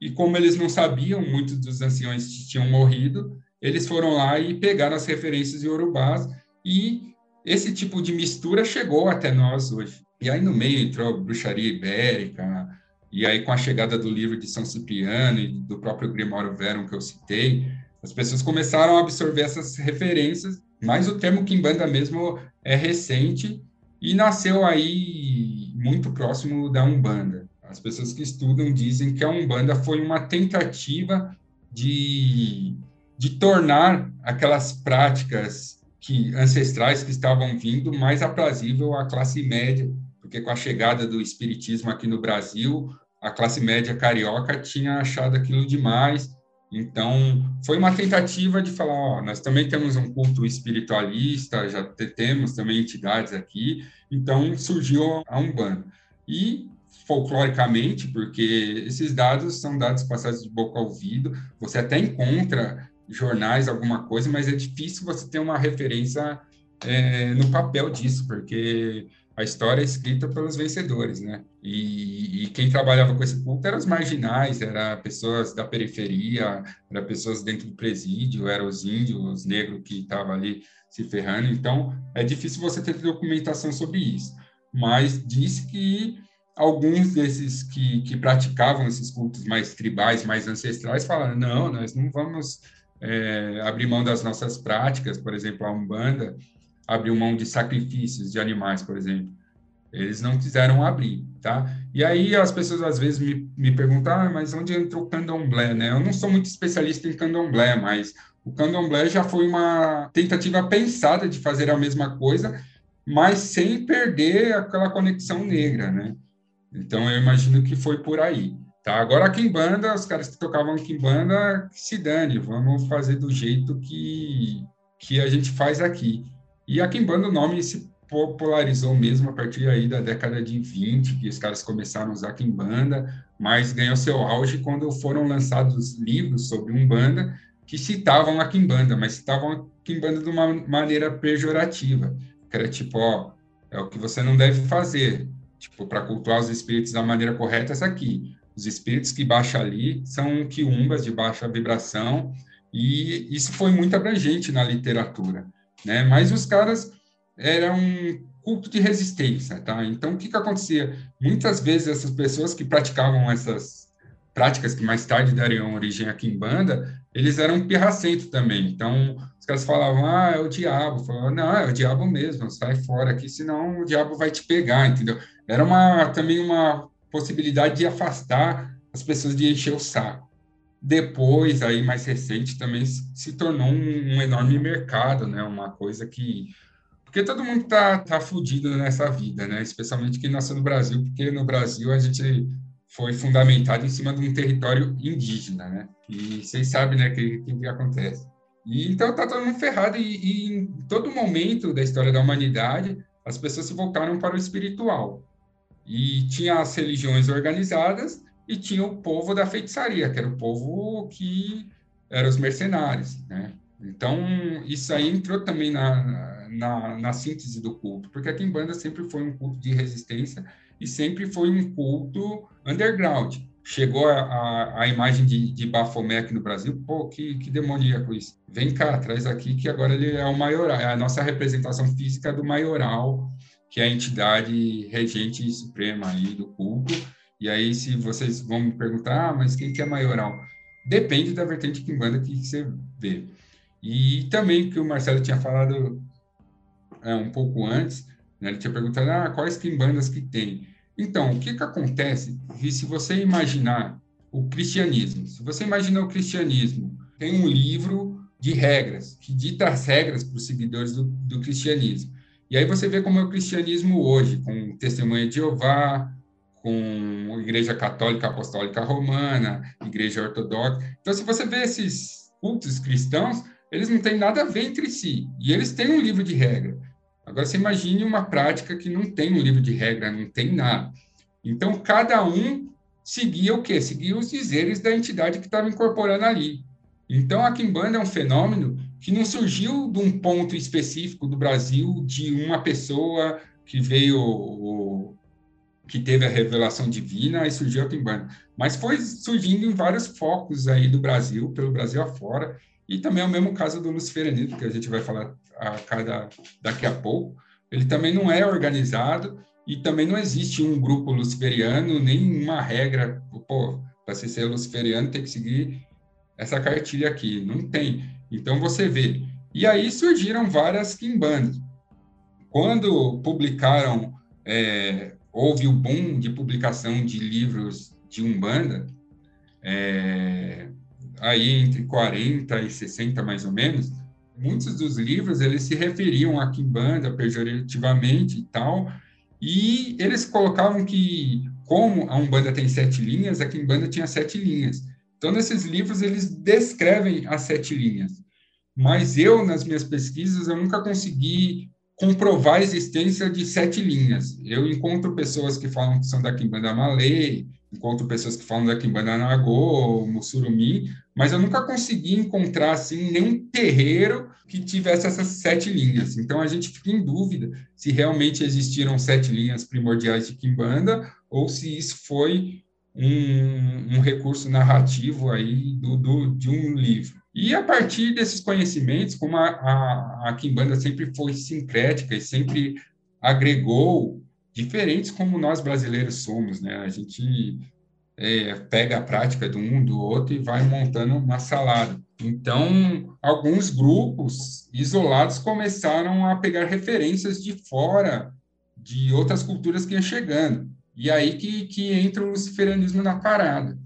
e como eles não sabiam, muitos dos anciões tinham morrido, eles foram lá e pegaram as referências iorubás, e esse tipo de mistura chegou até nós hoje. E aí no meio entrou bruxaria ibérica, e aí, com a chegada do livro de São Cipriano e do próprio Grimório Verum que eu citei, as pessoas começaram a absorver essas referências, mas o termo Kimbanda mesmo é recente e nasceu aí muito próximo da Umbanda. As pessoas que estudam dizem que a Umbanda foi uma tentativa de, de tornar aquelas práticas que ancestrais que estavam vindo mais aprazível à classe média porque com a chegada do espiritismo aqui no Brasil, a classe média carioca tinha achado aquilo demais. Então, foi uma tentativa de falar, ó, nós também temos um culto espiritualista, já temos também entidades aqui, então surgiu a Umbanda. E folcloricamente, porque esses dados são dados passados de boca ao ouvido, você até encontra jornais, alguma coisa, mas é difícil você ter uma referência é, no papel disso, porque a história é escrita pelos vencedores, né? E, e, quem trabalhava com esse culto eram os marginais, eram pessoas da periferia, eram pessoas dentro do presídio, eram os índios, os negros que estavam ali se ferrando. Então, é difícil você ter documentação sobre isso. Mas disse que alguns desses que, que praticavam esses cultos mais tribais, mais ancestrais, falaram: não, nós não vamos é, abrir mão das nossas práticas, por exemplo, a Umbanda abriu mão de sacrifícios de animais, por exemplo. Eles não quiseram abrir, tá? E aí as pessoas às vezes me, me perguntam, ah, mas onde entrou o candomblé, né? Eu não sou muito especialista em candomblé, mas o candomblé já foi uma tentativa pensada de fazer a mesma coisa, mas sem perder aquela conexão negra, né? Então eu imagino que foi por aí. Tá, agora a Kimbanda, os caras que tocavam Kimbanda, se dane, vamos fazer do jeito que, que a gente faz aqui. E a Kimbanda, o nome se popularizou mesmo a partir aí da década de 20, que os caras começaram a usar Kimbanda, mas ganhou seu auge quando foram lançados livros sobre Umbanda que citavam a Kimbanda, mas citavam a Kimbanda de uma maneira pejorativa, que era tipo, ó, é o que você não deve fazer, tipo, para cultuar os espíritos da maneira correta, essa aqui. Os espíritos que baixam ali são quiumbas de baixa vibração, e isso foi muito abrangente na literatura né? Mas os caras eram um culto de resistência, tá? Então, o que que acontecia? Muitas vezes essas pessoas que praticavam essas práticas que mais tarde dariam origem aqui em banda, eles eram pirracentos também. Então, os caras falavam, ah, é o diabo. Falavam, não, é o diabo mesmo, sai fora aqui, senão o diabo vai te pegar, entendeu? Era uma, também uma possibilidade de afastar as pessoas de encher o saco. Depois, aí mais recente, também se tornou um, um enorme mercado, né? Uma coisa que porque todo mundo tá tá fudido nessa vida, né? Especialmente quem nasceu no Brasil, porque no Brasil a gente foi fundamentado em cima de um território indígena, né? E vocês sabem, né, que que, que acontece. E então tá todo mundo ferrado e, e em todo momento da história da humanidade as pessoas se voltaram para o espiritual. E tinha as religiões organizadas e tinha o povo da feitiçaria, que era o povo que eram os mercenários, né? Então, isso aí entrou também na, na, na síntese do culto, porque a Kimbanda sempre foi um culto de resistência e sempre foi um culto underground. Chegou a, a, a imagem de, de Bafomé aqui no Brasil, pô, que, que demoníaco isso. Vem cá, traz aqui que agora ele é o maioral, é a nossa representação física do maioral, que é a entidade regente suprema aí do culto, e aí, se vocês vão me perguntar, ah, mas quem que é maioral? Depende da vertente Kimbanda que você vê. E também que o Marcelo tinha falado é, um pouco antes, Né? Ele tinha perguntado, ah, quais quimbandas que tem? Então, o que, que acontece se você imaginar o cristianismo? Se você imaginar o cristianismo, tem um livro de regras, que dita as regras para os seguidores do, do cristianismo. E aí você vê como é o cristianismo hoje, com testemunha de Jeová, com Igreja Católica Apostólica Romana, Igreja Ortodoxa. Então, se você vê esses cultos cristãos, eles não têm nada a ver entre si. E eles têm um livro de regra. Agora, você imagine uma prática que não tem um livro de regra, não tem nada. Então, cada um seguia o quê? Seguia os dizeres da entidade que estava incorporando ali. Então, a Kimbanda é um fenômeno que não surgiu de um ponto específico do Brasil, de uma pessoa que veio, que teve a revelação divina e surgiu a Kimbanda. Mas foi surgindo em vários focos aí do Brasil, pelo Brasil afora, e também é o mesmo caso do luciferianismo, que a gente vai falar a cada, daqui a pouco. Ele também não é organizado e também não existe um grupo luciferiano, nem uma regra, pô, para se ser luciferiano tem que seguir essa cartilha aqui. Não tem. Então você vê. E aí surgiram várias quimbandas. Quando publicaram, é, houve o boom de publicação de livros de Umbanda, é, aí entre 40 e 60 mais ou menos, muitos dos livros eles se referiam a Kimbanda pejorativamente e tal, e eles colocavam que como a Umbanda tem sete linhas, a Kimbanda tinha sete linhas. Então, nesses livros, eles descrevem as sete linhas. Mas eu, nas minhas pesquisas, eu nunca consegui comprovar a existência de sete linhas. Eu encontro pessoas que falam que são da Kimbanda Malay, encontro pessoas que falam da Kimbanda Nagô, Mussurumi, mas eu nunca consegui encontrar assim nenhum terreiro que tivesse essas sete linhas. Então a gente fica em dúvida se realmente existiram sete linhas primordiais de Kimbanda ou se isso foi um, um recurso narrativo aí do, do, de um livro. E a partir desses conhecimentos, como a, a, a Kimbanda sempre foi sincrética e sempre agregou diferentes como nós brasileiros somos, né? A gente é, pega a prática de um, do outro e vai montando uma salada. Então, alguns grupos isolados começaram a pegar referências de fora, de outras culturas que iam chegando. E aí que, que entra o luciferianismo na parada.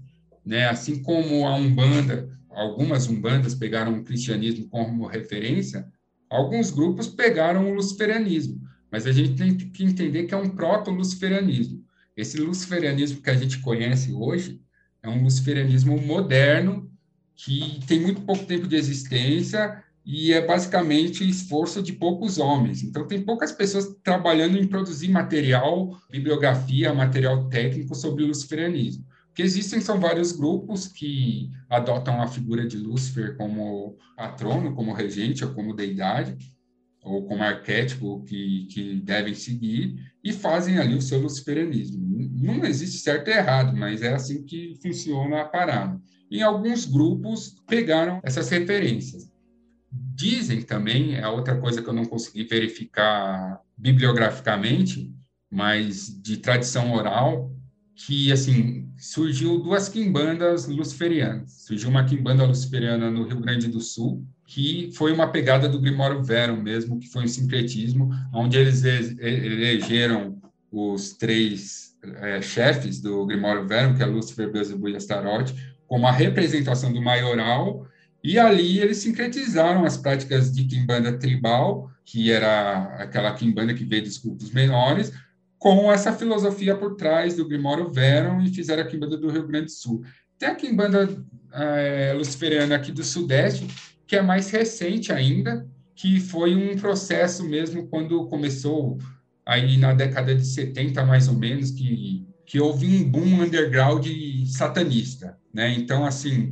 Né? Assim como a Umbanda, algumas Umbandas pegaram o cristianismo como referência, alguns grupos pegaram o luciferianismo. Mas a gente tem que entender que é um proto-luciferianismo. Esse luciferianismo que a gente conhece hoje é um luciferianismo moderno que tem muito pouco tempo de existência e é basicamente esforço de poucos homens. Então, tem poucas pessoas trabalhando em produzir material, bibliografia, material técnico sobre o luciferianismo. O que existem são vários grupos que adotam a figura de Lúcifer como patrono, como regente ou como deidade, ou como arquétipo que, que devem seguir, e fazem ali o seu luciferianismo. Não existe certo e errado, mas é assim que funciona a parada. E alguns grupos pegaram essas referências. Dizem também, é outra coisa que eu não consegui verificar bibliograficamente, mas de tradição oral, que assim surgiu duas quimbandas luciferianas. Surgiu uma quimbanda luciferiana no Rio Grande do Sul, que foi uma pegada do Grimório Verum mesmo, que foi um sincretismo, onde eles elegeram os três é, chefes do Grimório Verum, que é Lúcifer, Beelzebub e Astaroth, como a representação do maioral, e ali eles sincretizaram as práticas de quimbanda tribal, que era aquela quimbanda que veio dos cultos menores, com essa filosofia por trás do Grimório Verum e fizeram a quimbanda do Rio Grande do Sul. Tem a quimbanda é, luciferiana aqui do Sudeste, que é mais recente ainda, que foi um processo mesmo quando começou aí na década de 70 mais ou menos que que houve um boom underground satanista, né? Então assim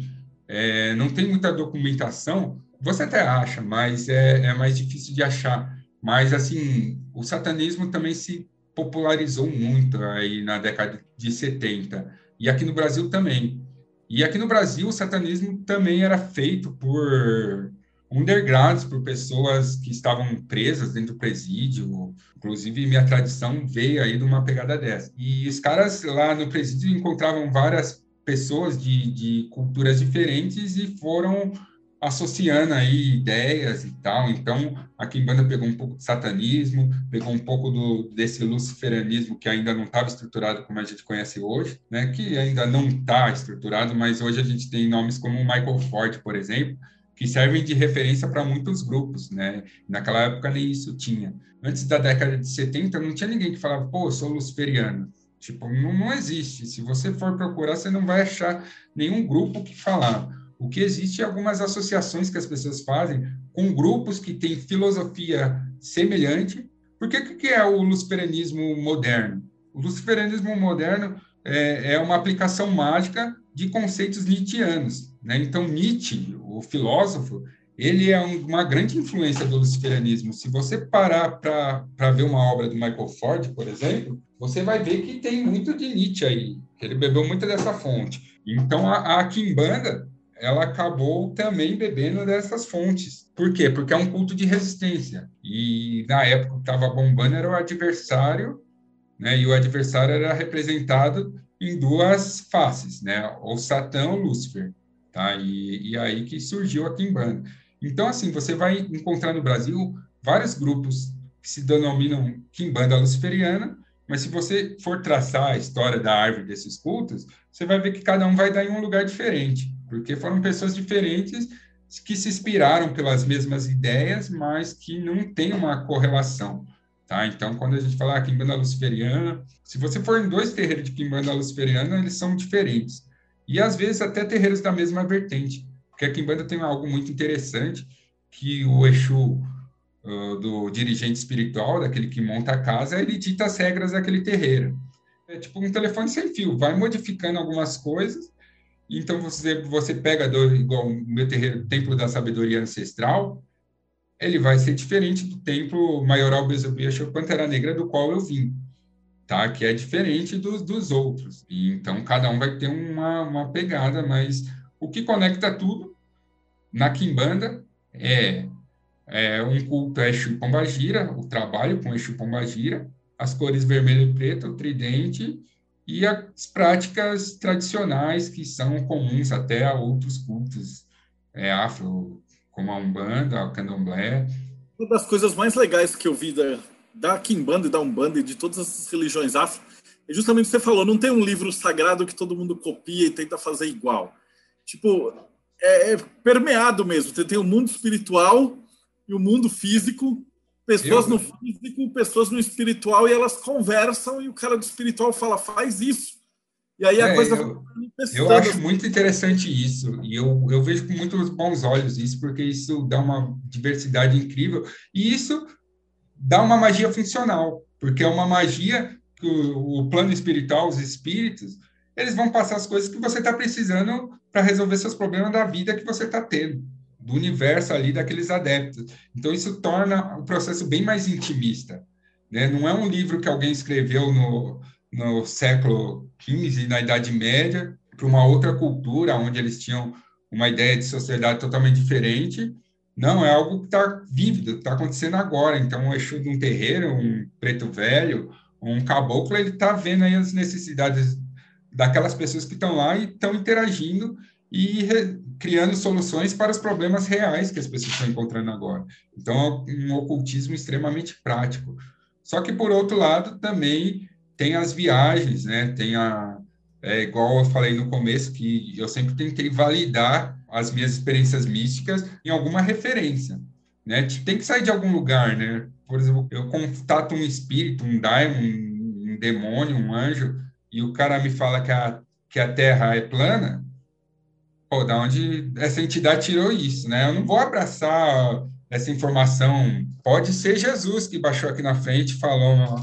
é, não tem muita documentação, você até acha, mas é, é mais difícil de achar. Mas assim o satanismo também se popularizou muito aí na década de 70 e aqui no Brasil também. E aqui no Brasil, o satanismo também era feito por undergrounds, por pessoas que estavam presas dentro do presídio. Inclusive, minha tradição veio aí de uma pegada dessa. E os caras lá no presídio encontravam várias pessoas de, de culturas diferentes e foram associando aí ideias e tal. Então, a Kimbanda pegou um pouco de satanismo, pegou um pouco do, desse luciferianismo que ainda não estava estruturado como a gente conhece hoje, né? Que ainda não está estruturado, mas hoje a gente tem nomes como Michael Ford, por exemplo, que servem de referência para muitos grupos, né? Naquela época nem isso tinha. Antes da década de 70, não tinha ninguém que falava, pô, sou luciferiano. Tipo, não, não existe. Se você for procurar, você não vai achar nenhum grupo que falava. O que existe é algumas associações que as pessoas fazem com grupos que têm filosofia semelhante. Por que, que é o luciferianismo moderno? O luciferianismo moderno é, é uma aplicação mágica de conceitos nietzschianos. Né? Então, Nietzsche, o filósofo, ele é uma grande influência do luciferianismo. Se você parar para ver uma obra do Michael Ford, por exemplo, você vai ver que tem muito de Nietzsche aí. Ele bebeu muito dessa fonte. Então, a, a Kimbanda ela acabou também bebendo dessas fontes. Por quê? Porque é um culto de resistência. E na época que estava bombando era o adversário, né? E o adversário era representado em duas faces, né? O Satã ou Lúcifer, tá? E, e aí que surgiu a Kimbanda. Então, assim, você vai encontrar no Brasil vários grupos que se denominam Kimbanda Luciferiana, mas se você for traçar a história da árvore desses cultos, você vai ver que cada um vai dar em um lugar diferente porque foram pessoas diferentes que se inspiraram pelas mesmas ideias, mas que não tem uma correlação. Tá? Então, quando a gente fala ah, Kimbanda Luciferiana, se você for em dois terreiros de Kimbanda Luciferiana, eles são diferentes. E, às vezes, até terreiros da mesma vertente. Porque a Kimbanda tem algo muito interessante, que o Exu uh, do dirigente espiritual, daquele que monta a casa, ele dita as regras daquele terreiro. É tipo um telefone sem fio, vai modificando algumas coisas, então, você, você pega, do, igual o meu terreiro, Templo da Sabedoria Ancestral, ele vai ser diferente do Templo Maioral Besobia Pantera Negra, do qual eu vim, tá? Que é diferente dos, dos outros. E, então, cada um vai ter uma, uma pegada, mas o que conecta tudo na Kimbanda é, é um culto a Exu Pombagira, o trabalho com Exu Pombagira, as cores vermelho e preto, o tridente e as práticas tradicionais que são comuns até a outros cultos é, afro, como a Umbanda, o Candomblé. Uma das coisas mais legais que eu vi da, da Kimbanda e da Umbanda e de todas as religiões afro é justamente o que você falou, não tem um livro sagrado que todo mundo copia e tenta fazer igual. Tipo, é, é permeado mesmo. Você tem o mundo espiritual e o mundo físico, pessoas eu... no físico, pessoas no espiritual, e elas conversam, e o cara do espiritual fala, faz isso. E aí a é, coisa eu, eu acho muito interessante isso, e eu, eu vejo com muitos bons olhos isso, porque isso dá uma diversidade incrível, e isso dá uma magia funcional, porque é uma magia que o, o plano espiritual, os espíritos, eles vão passar as coisas que você está precisando para resolver seus problemas da vida que você está tendo do universo ali daqueles adeptos. Então, isso torna o processo bem mais intimista. Né? Não é um livro que alguém escreveu no, no século XV, na Idade Média, para uma outra cultura, onde eles tinham uma ideia de sociedade totalmente diferente. Não, é algo que está vívido, está acontecendo agora. Então, um Exu de um terreiro, um preto velho, um caboclo, ele está vendo aí as necessidades daquelas pessoas que estão lá e estão interagindo e criando soluções para os problemas reais que as pessoas estão encontrando agora. Então, é um ocultismo extremamente prático. Só que, por outro lado, também tem as viagens, né? Tem a. É igual eu falei no começo, que eu sempre tentei validar as minhas experiências místicas em alguma referência, né? Tem que sair de algum lugar, né? Por exemplo, eu contato um espírito, um daimon, um demônio, um anjo, e o cara me fala que a, que a Terra é plana, pô, da onde essa entidade tirou isso, né? Eu não vou abraçar essa informação. Pode ser Jesus que baixou aqui na frente e falou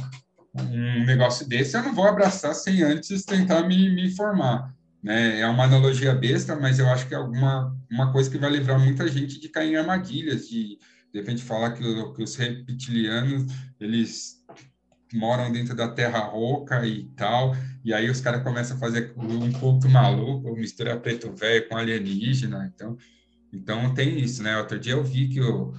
um negócio desse, eu não vou abraçar sem antes tentar me, me informar. Né? É uma analogia besta, mas eu acho que é alguma uma coisa que vai livrar muita gente de cair em armadilhas, de de repente falar que, que os reptilianos eles moram dentro da terra roca e tal, e aí os caras começam a fazer um culto maluco, mistura preto velho com alienígena, então, então tem isso, né? Outro dia eu vi que o,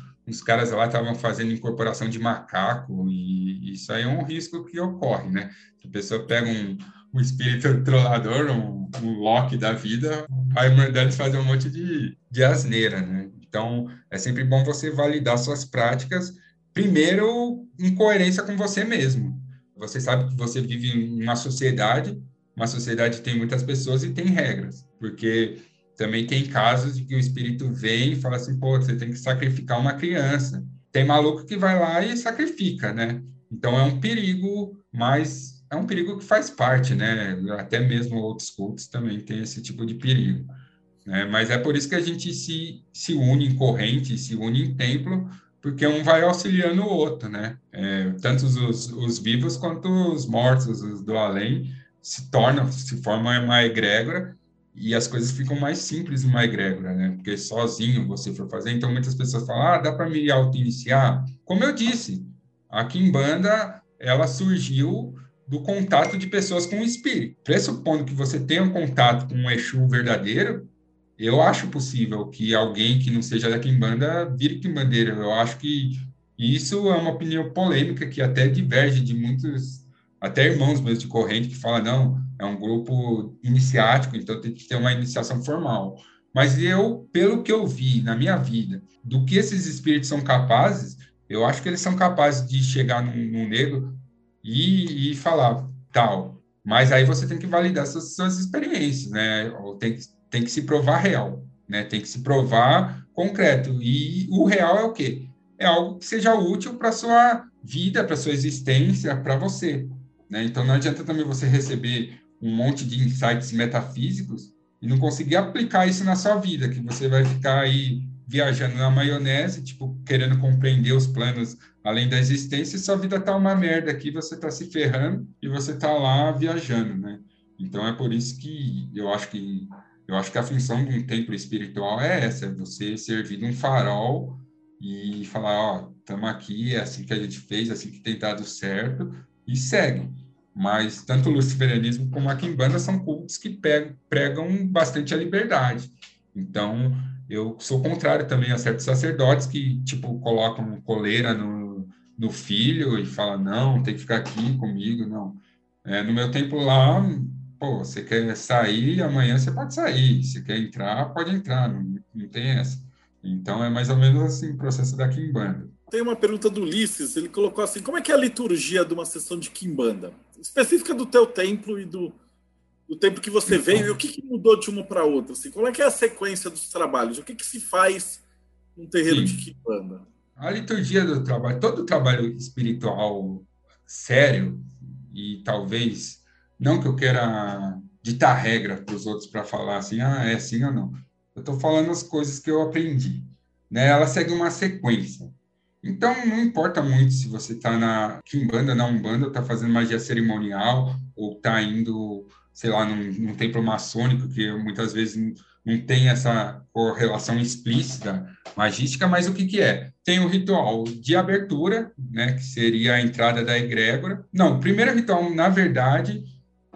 caras lá estavam fazendo incorporação de macaco, e isso aí é um risco que ocorre, né? A pessoa pega um, um espírito trollador, um, um Loki da vida, vai mandando eles fazer um monte de, de asneira, né? Então, é sempre bom você validar suas práticas, primeiro, em coerência com você mesmo. Você sabe que você vive em uma sociedade, uma sociedade tem muitas pessoas e tem regras, porque também tem casos de que o espírito vem e fala assim, pô, você tem que sacrificar uma criança. Tem maluco que vai lá e sacrifica, né? Então é um perigo, mas é um perigo que faz parte, né? Até mesmo outros cultos também tem esse tipo de perigo. Né? Mas é por isso que a gente se, se une em corrente, se une em templo, porque um vai auxiliando o outro, né? É, tanto os, os vivos quanto os mortos, os do além, se tornam, se formam uma egrégora e as coisas ficam mais simples numa egrégora, né? Porque sozinho você for fazer, então muitas pessoas falam, ah, dá para me auto-iniciar? Como eu disse, a Kimbanda, ela surgiu do contato de pessoas com o espírito. Pressupondo que você tenha um contato com um Exu verdadeiro, eu acho possível que alguém que não seja da Kimbanda vire Kimbandeira. Eu acho que isso é uma opinião polêmica que até diverge de muitos, até irmãos mesmo de corrente, que falam, não, é um grupo iniciático, então tem que ter uma iniciação formal. Mas eu, pelo que eu vi na minha vida, do que esses espíritos são capazes, eu acho que eles são capazes de chegar num, num negro e, e falar tal. Mas aí você tem que validar suas, suas experiências, né? Ou tem que, tem que se provar real, né? Tem que se provar concreto. E o real é o quê? É algo que seja útil para sua vida, para sua existência, para você. Né? Então não adianta também você receber um monte de insights metafísicos e não conseguir aplicar isso na sua vida, que você vai ficar aí viajando na maionese, tipo, querendo compreender os planos além da existência, e sua vida tá uma merda aqui, você tá se ferrando e você tá lá viajando, né? Então é por isso que eu acho que eu acho que a função de um templo espiritual é essa, é você servir de um farol e falar, ó, estamos aqui, é assim que a gente fez, é assim que tem dado certo, e segue mas tanto o luciferianismo como a quimbanda são cultos que pregam bastante a liberdade. Então, eu sou contrário também a certos sacerdotes que, tipo, colocam coleira no, no filho e falam, não, tem que ficar aqui comigo, não. É, no meu tempo lá, pô, você quer sair, amanhã você pode sair, se quer entrar, pode entrar, não, não tem essa. Então, é mais ou menos assim o processo da quimbanda. Tem uma pergunta do Ulisses, ele colocou assim, como é que é a liturgia de uma sessão de quimbanda? específica do teu templo e do, do tempo que você veio, e o que, que mudou de uma para outra? Assim, como é que é a sequência dos trabalhos? O que, que se faz num terreiro Sim. de Kimbanda? A liturgia do trabalho, todo trabalho espiritual sério, e talvez, não que eu queira ditar regra para os outros para falar assim, ah, é assim ou não. Eu estou falando as coisas que eu aprendi. Né? Ela segue uma sequência. Então, não importa muito se você está na Kimbanda, na Umbanda, está fazendo magia cerimonial, ou está indo, sei lá, num, num, templo maçônico, que muitas vezes não tem essa correlação explícita magística, mas o que, que é? Tem o ritual de abertura, né, que seria a entrada da egrégora. Não, o primeiro ritual, na verdade,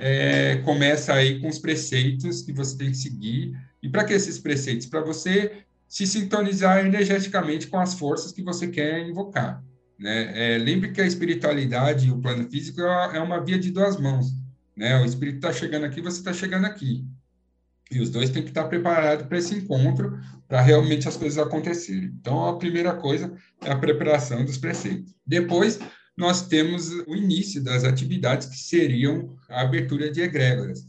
é, começa aí com os preceitos que você tem que seguir. E para que esses preceitos? Para você se sintonizar energeticamente com as forças que você quer invocar. Né? É, lembre que a espiritualidade e o plano físico é, é uma via de duas mãos. Né? O espírito está chegando aqui, você está chegando aqui. E os dois têm que estar preparados para esse encontro, para realmente as coisas acontecerem. Então, a primeira coisa é a preparação dos preceitos. Depois, nós temos o início das atividades que seriam a abertura de egrégoras.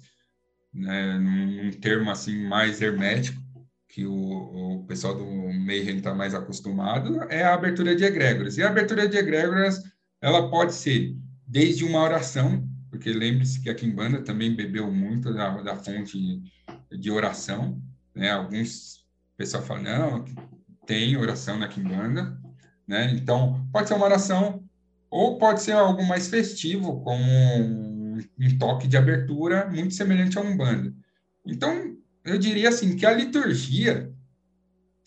Né? Num termo assim mais hermético, que o, o pessoal do Mayhem está mais acostumado, é a abertura de egrégoras. E a abertura de egrégoras, ela pode ser desde uma oração, porque lembre-se que a Kimbanda também bebeu muito da, da fonte de oração, né? Alguns pessoal falam, não, tem oração na Kimbanda, né? Então, pode ser uma oração ou pode ser algo mais festivo, como um, toque de abertura muito semelhante a um banda. Então, eu diria assim que a liturgia,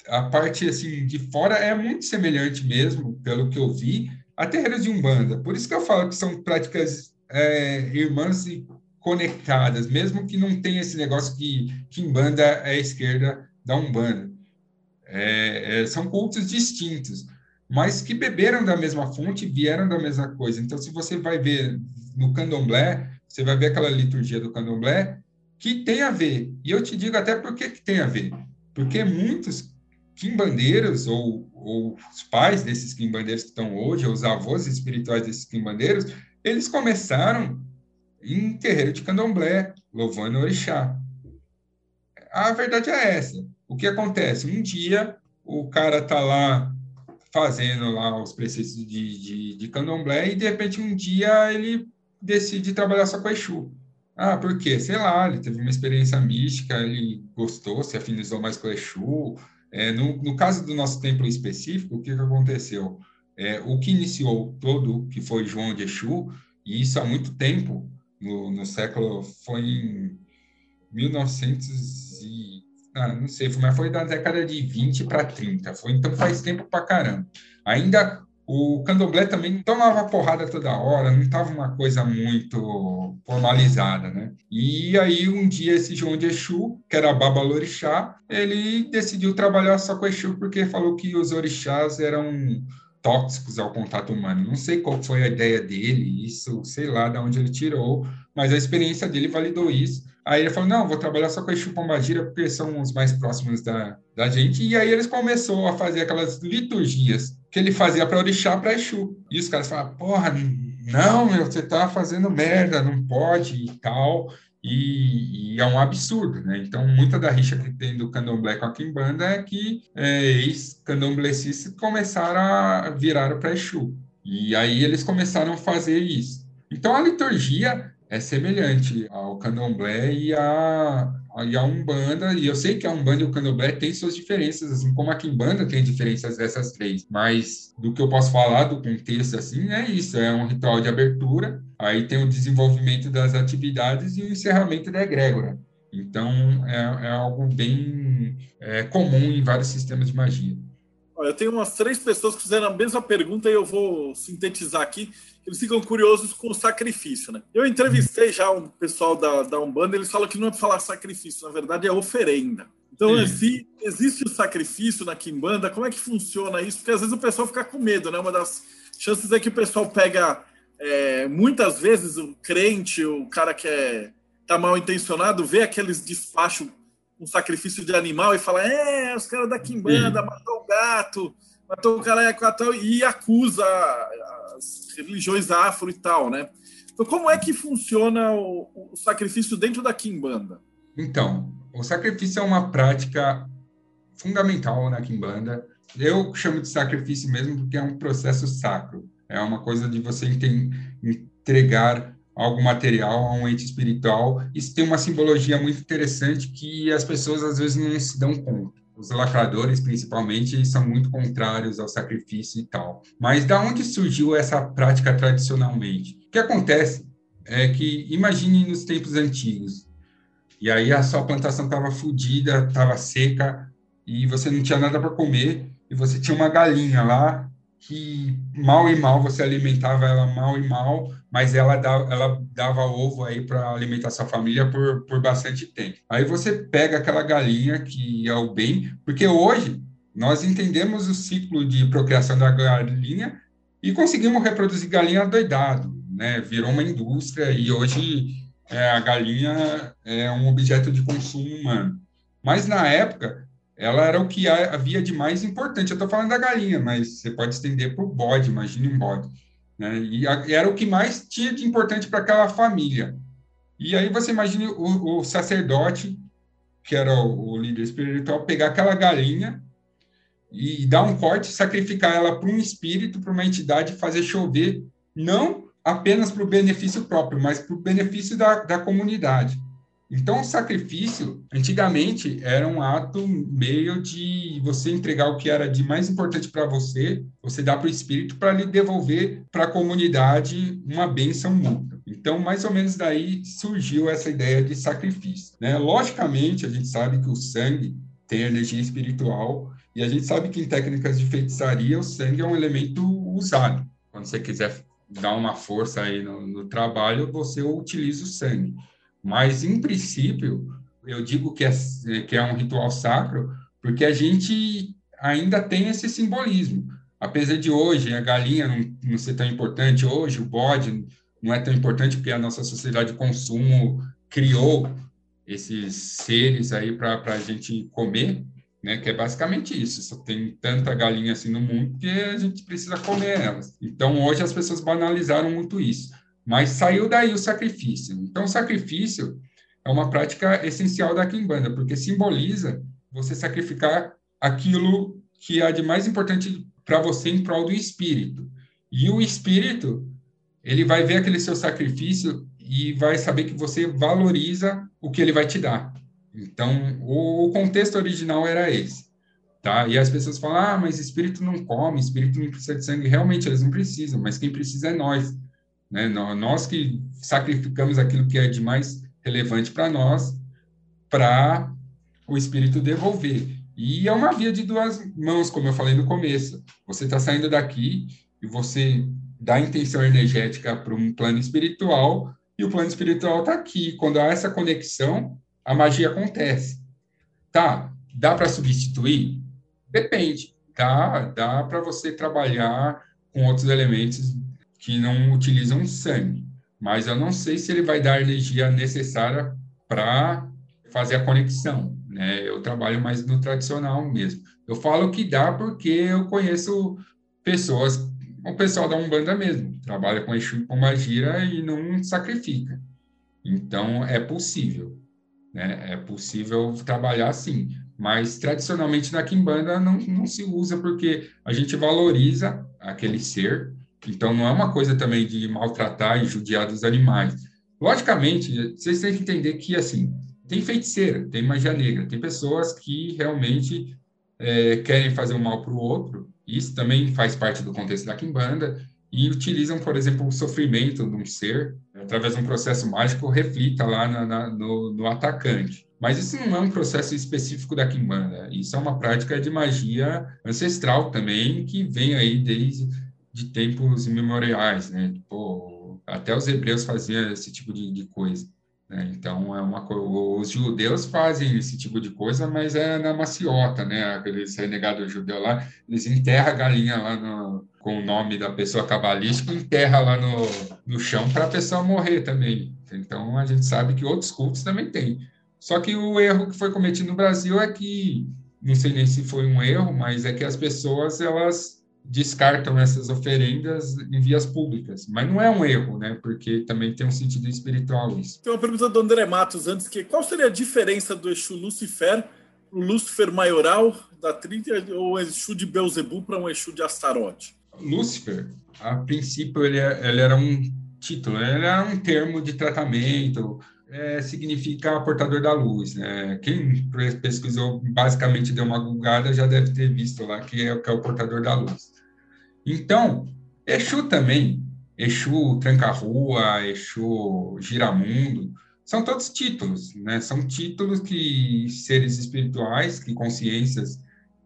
a parte assim de fora é muito semelhante mesmo, pelo que eu vi, a terreiros de umbanda. Por isso que eu falo que são práticas é, irmãs e conectadas, mesmo que não tenha esse negócio que que umbanda é a esquerda da umbanda. É, é, são cultos distintos, mas que beberam da mesma fonte, vieram da mesma coisa. Então, se você vai ver no candomblé, você vai ver aquela liturgia do candomblé que tem a ver. E eu te digo até por que, que tem a ver. Porque muitos quimbandeiros, ou, ou os pais desses quimbandeiros que estão hoje, ou os avós espirituais desses quimbandeiros, eles começaram em terreiro de candomblé, louvando orixá. A verdade é essa. O que acontece? Um dia o cara tá lá fazendo lá os preceitos de, de, de candomblé e de repente um dia ele decide trabalhar só com Exu. Ah, por quê? Sei lá, ele teve uma experiência mística, ele gostou, se afinizou mais com Exu. É, no, no caso do nosso templo específico, o que, que aconteceu? É, o que iniciou todo, que foi João de Exu, e isso há muito tempo, no, no século, foi em 1900 e, ah, não sei, mas foi da década de 20 para 30, foi, então faz tempo para caramba. Ainda o candomblé também tomava porrada toda hora, não estava uma coisa muito formalizada, né? E aí, um dia, esse João de Exu, que era Baba Lorixá, ele decidiu trabalhar só com Exu porque falou que os orixás eram tóxicos ao contato humano. Não sei qual foi a ideia dele, isso, sei lá de onde ele tirou, mas a experiência dele validou isso. Aí ele falou, não, vou trabalhar só com Exu Pombagira porque são os mais próximos da, da gente. E aí eles começou a fazer aquelas liturgias que ele fazia para orixá para Exu. E os caras falavam, porra, não, meu, você tá fazendo merda, não pode e tal. E, e, é um absurdo, né? Então, muita da rixa que tem do candomblé com a quimbanda é que é, ex-candomblecistas começaram a virar para Exu. E aí eles começaram a fazer isso. Então, a liturgia é semelhante ao candomblé e a, e a Umbanda, e eu sei que a Umbanda e o Candomblé têm suas diferenças, assim como a Kimbanda tem diferenças dessas três, mas do que eu posso falar do contexto, assim, é isso, é um ritual de abertura, aí tem o desenvolvimento das atividades e o encerramento da egrégora. Então, é, é algo bem é, comum em vários sistemas de magia. Eu tenho umas três pessoas que fizeram a mesma pergunta e eu vou sintetizar aqui. Eles ficam curiosos com o sacrifício, né? Eu entrevistei já um pessoal da, da Umbanda, eles falam que não é para falar sacrifício, na verdade é oferenda. Então, se existe o sacrifício na Kimbanda, como é que funciona isso? Porque às vezes o pessoal fica com medo, né? Uma das chances é que o pessoal pega, é, muitas vezes, o crente, o cara que é, tá mal intencionado, vê aqueles despachos um sacrifício de animal e fala: é, os caras da Kimbanda matou o gato, matou o cara e acusa as religiões afro e tal, né? Então, como é que funciona o, o sacrifício dentro da Kimbanda? Então, o sacrifício é uma prática fundamental na Kimbanda. Eu chamo de sacrifício mesmo porque é um processo sacro. É uma coisa de você entregar algo material a um ente espiritual. Isso tem uma simbologia muito interessante que as pessoas às vezes não se dão conta. Os lacradores, principalmente, são muito contrários ao sacrifício e tal. Mas da onde surgiu essa prática tradicionalmente? O que acontece é que, imagine nos tempos antigos, e aí a sua plantação estava fodida, estava seca, e você não tinha nada para comer, e você tinha uma galinha lá que mal e mal você alimentava ela mal e mal, mas ela dava, ela dava ovo aí para alimentar sua família por, por bastante tempo. Aí você pega aquela galinha que é o bem, porque hoje nós entendemos o ciclo de procriação da galinha e conseguimos reproduzir galinha doidado, né? Virou uma indústria e hoje é, a galinha é um objeto de consumo humano. Mas na época ela era o que havia de mais importante. Eu estou falando da galinha, mas você pode estender para o bode, imagine um bode. Né? E era o que mais tinha de importante para aquela família. E aí você imagine o, o sacerdote, que era o, o, líder espiritual, pegar aquela galinha e dar um corte, sacrificar ela para um espírito, para uma entidade, fazer chover, não apenas para o benefício próprio, mas para o benefício da, da comunidade. Então, o sacrifício, antigamente, era um ato meio de você entregar o que era de mais importante para você, você dá para o espírito para lhe devolver para a comunidade uma bênção mútua. Então, mais ou menos daí surgiu essa ideia de sacrifício. Né? Logicamente, a gente sabe que o sangue tem energia espiritual e a gente sabe que em técnicas de feitiçaria o sangue é um elemento usado. Quando você quiser dar uma força aí no, no trabalho, você utiliza o sangue. Mas, em princípio, eu digo que é, que é um ritual sacro, porque a gente ainda tem esse simbolismo. Apesar de hoje a galinha não, não ser tão importante, hoje o bode não é tão importante porque a nossa sociedade de consumo criou esses seres aí para a gente comer, né? Que é basicamente isso. Só tem tanta galinha assim no mundo que a gente precisa comer elas. Então hoje as pessoas banalizaram muito isso. Mas saiu daí o sacrifício. Então o sacrifício é uma prática essencial da quimbanda, porque simboliza você sacrificar aquilo que é de mais importante para você em prol do espírito. E o espírito, ele vai ver aquele seu sacrifício e vai saber que você valoriza o que ele vai te dar. Então, o, o contexto original era esse. Tá? E as pessoas falam, ah, mas espírito não come, espírito não precisa de sangue. Realmente, eles não precisam, mas quem precisa é nós. Né? Nós que sacrificamos aquilo que é de mais relevante para nós, para o espírito devolver. E é uma via de duas mãos, como eu falei no começo. Você está saindo daqui e você dá intenção energética para um plano espiritual, e o plano espiritual está aqui. Quando há essa conexão, a magia acontece. Tá, dá para substituir? Depende. Dá, dá para você trabalhar com outros elementos que não utilizam sangue. Mas eu não sei se ele vai dar a energia necessária para fazer a conexão. Né? Eu trabalho mais no tradicional mesmo. Eu falo que dá porque eu conheço pessoas, o pessoal da Umbanda mesmo, trabalha com Exu com magia e não sacrifica. Então, é possível. Né? É possível trabalhar assim. Mas, tradicionalmente, na Kimbanda não, não se usa porque a gente valoriza aquele ser. Então, não é uma coisa também de maltratar e judiar dos animais. Logicamente, vocês têm que entender que, assim, tem feiticeira, tem magia negra, tem pessoas que realmente é, querem fazer um mal para o outro, isso também faz parte do contexto da Kimbanda, e utilizam, por exemplo, o sofrimento de um ser, através de um processo mágico, reflita lá na, na, no, no, atacante. Mas isso não é um processo específico da Kimbanda, isso é uma prática de magia ancestral também, que vem aí desde de tempos imemoriais, né? Até os hebreus faziam esse tipo de, de coisa. Né? Então, é uma os judeus fazem esse tipo de coisa, mas é na maciota, né? Aqueles renegados judeus lá, eles enterram a galinha lá no, com o nome da pessoa cabalística, enterra lá no, no chão para a pessoa morrer também. Então, a gente sabe que outros cultos também tem. Só que o erro que foi cometido no Brasil é que, não sei nem se foi um erro, mas é que as pessoas, elas descartam essas oferendas em vias públicas. Mas não é um erro, né? Porque também tem um sentido espiritual isso. Tem uma pergunta do André Matos antes, que qual seria a diferença do Exu Lucifer para o Lúcifer maioral da Trinta ou Exu de Beuzebu para um Exu de Astarote? Lúcifer, a princípio, ele, é, ele era um título, ele era um termo de tratamento, é, significa portador da luz. Né? Quem pesquisou, basicamente deu uma gulgada, já deve ter visto lá que é, que é o portador da luz. Então, Exu também, Exu Tranca-Rua, Exu Giramundo, são todos títulos, né? São títulos que seres espirituais, que consciências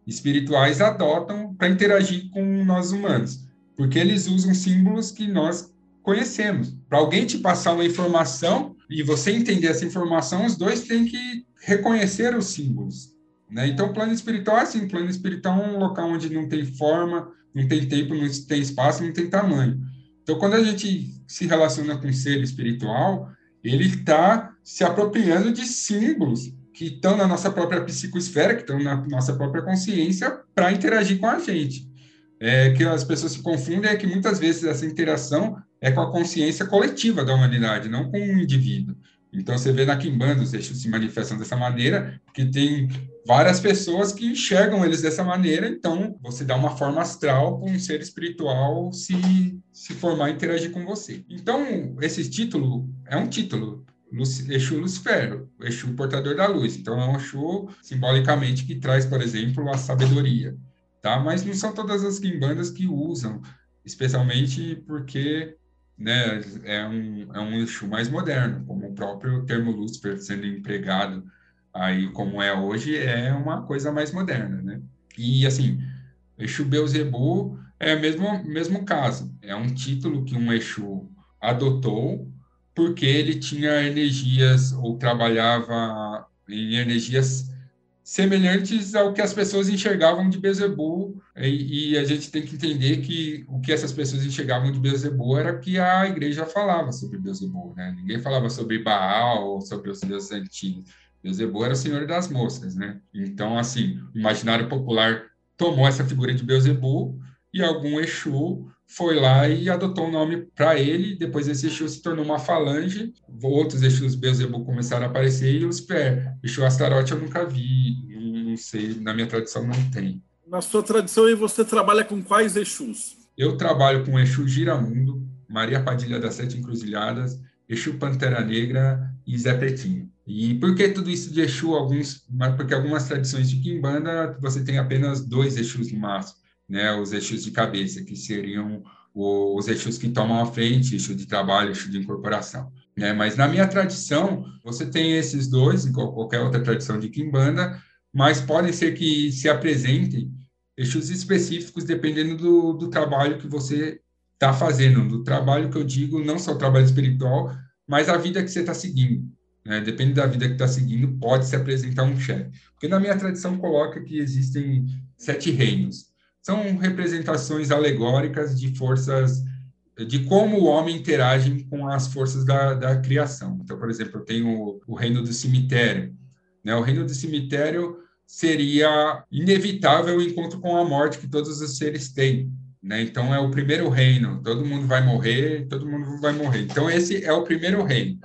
espirituais adotam para interagir com nós humanos, porque eles usam símbolos que nós conhecemos. Para alguém te passar uma informação e você entender essa informação, os dois têm que reconhecer os símbolos. Né? Então, plano espiritual é assim: plano espiritual é um local onde não tem forma, não tem tempo, não tem espaço, não tem tamanho. Então, quando a gente se relaciona com o ser espiritual, ele está se apropriando de símbolos que estão na nossa própria psicosfera, que estão na nossa própria consciência, para interagir com a gente. É, que as pessoas se confundem é que muitas vezes essa interação é com a consciência coletiva da humanidade, não com um indivíduo. Então, você vê na Kimbanda os eixos se manifestam dessa maneira, porque tem várias pessoas que enxergam eles dessa maneira, então você dá uma forma astral para um ser espiritual se, se formar e interagir com você. Então, esse título é um título, Exu Lucifero, Exu portador da luz. Então, é um Exu, simbolicamente, que traz, por exemplo, a sabedoria. Tá? Mas não são todas as Kimbandas que usam, especialmente porque né, é um, é um Exu mais moderno, como o próprio termo Lúcifer sendo empregado aí como é hoje, é uma coisa mais moderna, né? E, assim, Exu Beuzebu é o mesmo, mesmo caso, é um título que um Exu adotou porque ele tinha energias ou trabalhava em energias semelhantes ao que as pessoas enxergavam de Beelzebub, e, e, a gente tem que entender que o que essas pessoas enxergavam de Beelzebub era que a igreja falava sobre Beelzebub, né? Ninguém falava sobre Baal ou sobre os deuses antigos. Beelzebub era o senhor das moscas, né? Então, assim, o imaginário popular tomou essa figura de Beelzebub e algum Exu foi lá e adotou um nome para ele. Depois esse Exu se tornou uma falange. Outros Exus Beelzebub começaram a aparecer e os pé. Exu Astarote eu nunca vi, não sei, na minha tradição não tem. Na sua tradição aí você trabalha com quais Exus? Eu trabalho com Exu Giramundo, Maria Padilha das Sete Encruzilhadas, Exu Pantera Negra e Zé Pretinho. E por que tudo isso de Exu? Alguns, porque algumas tradições de Kimbanda você tem apenas dois Exus no máximo né, os eixos de cabeça, que seriam os eixos que tomam a frente, eixo de trabalho, eixo de incorporação. Né? Mas na minha tradição, você tem esses dois, em qualquer outra tradição de Kimbanda, mas podem ser que se apresentem eixos específicos dependendo do, do trabalho que você está fazendo, do trabalho que eu digo, não só o trabalho espiritual, mas a vida que você está seguindo. Né? Depende da vida que está seguindo, pode se apresentar um chefe. Porque na minha tradição coloca que existem sete reinos são representações alegóricas de forças, de como o homem interage com as forças da, da criação. Então, por exemplo, eu tenho o, reino do cemitério. Né? O reino do cemitério seria inevitável o encontro com a morte que todos os seres têm. Né? Então, é o primeiro reino. Todo mundo vai morrer, todo mundo vai morrer. Então, esse é o primeiro reino.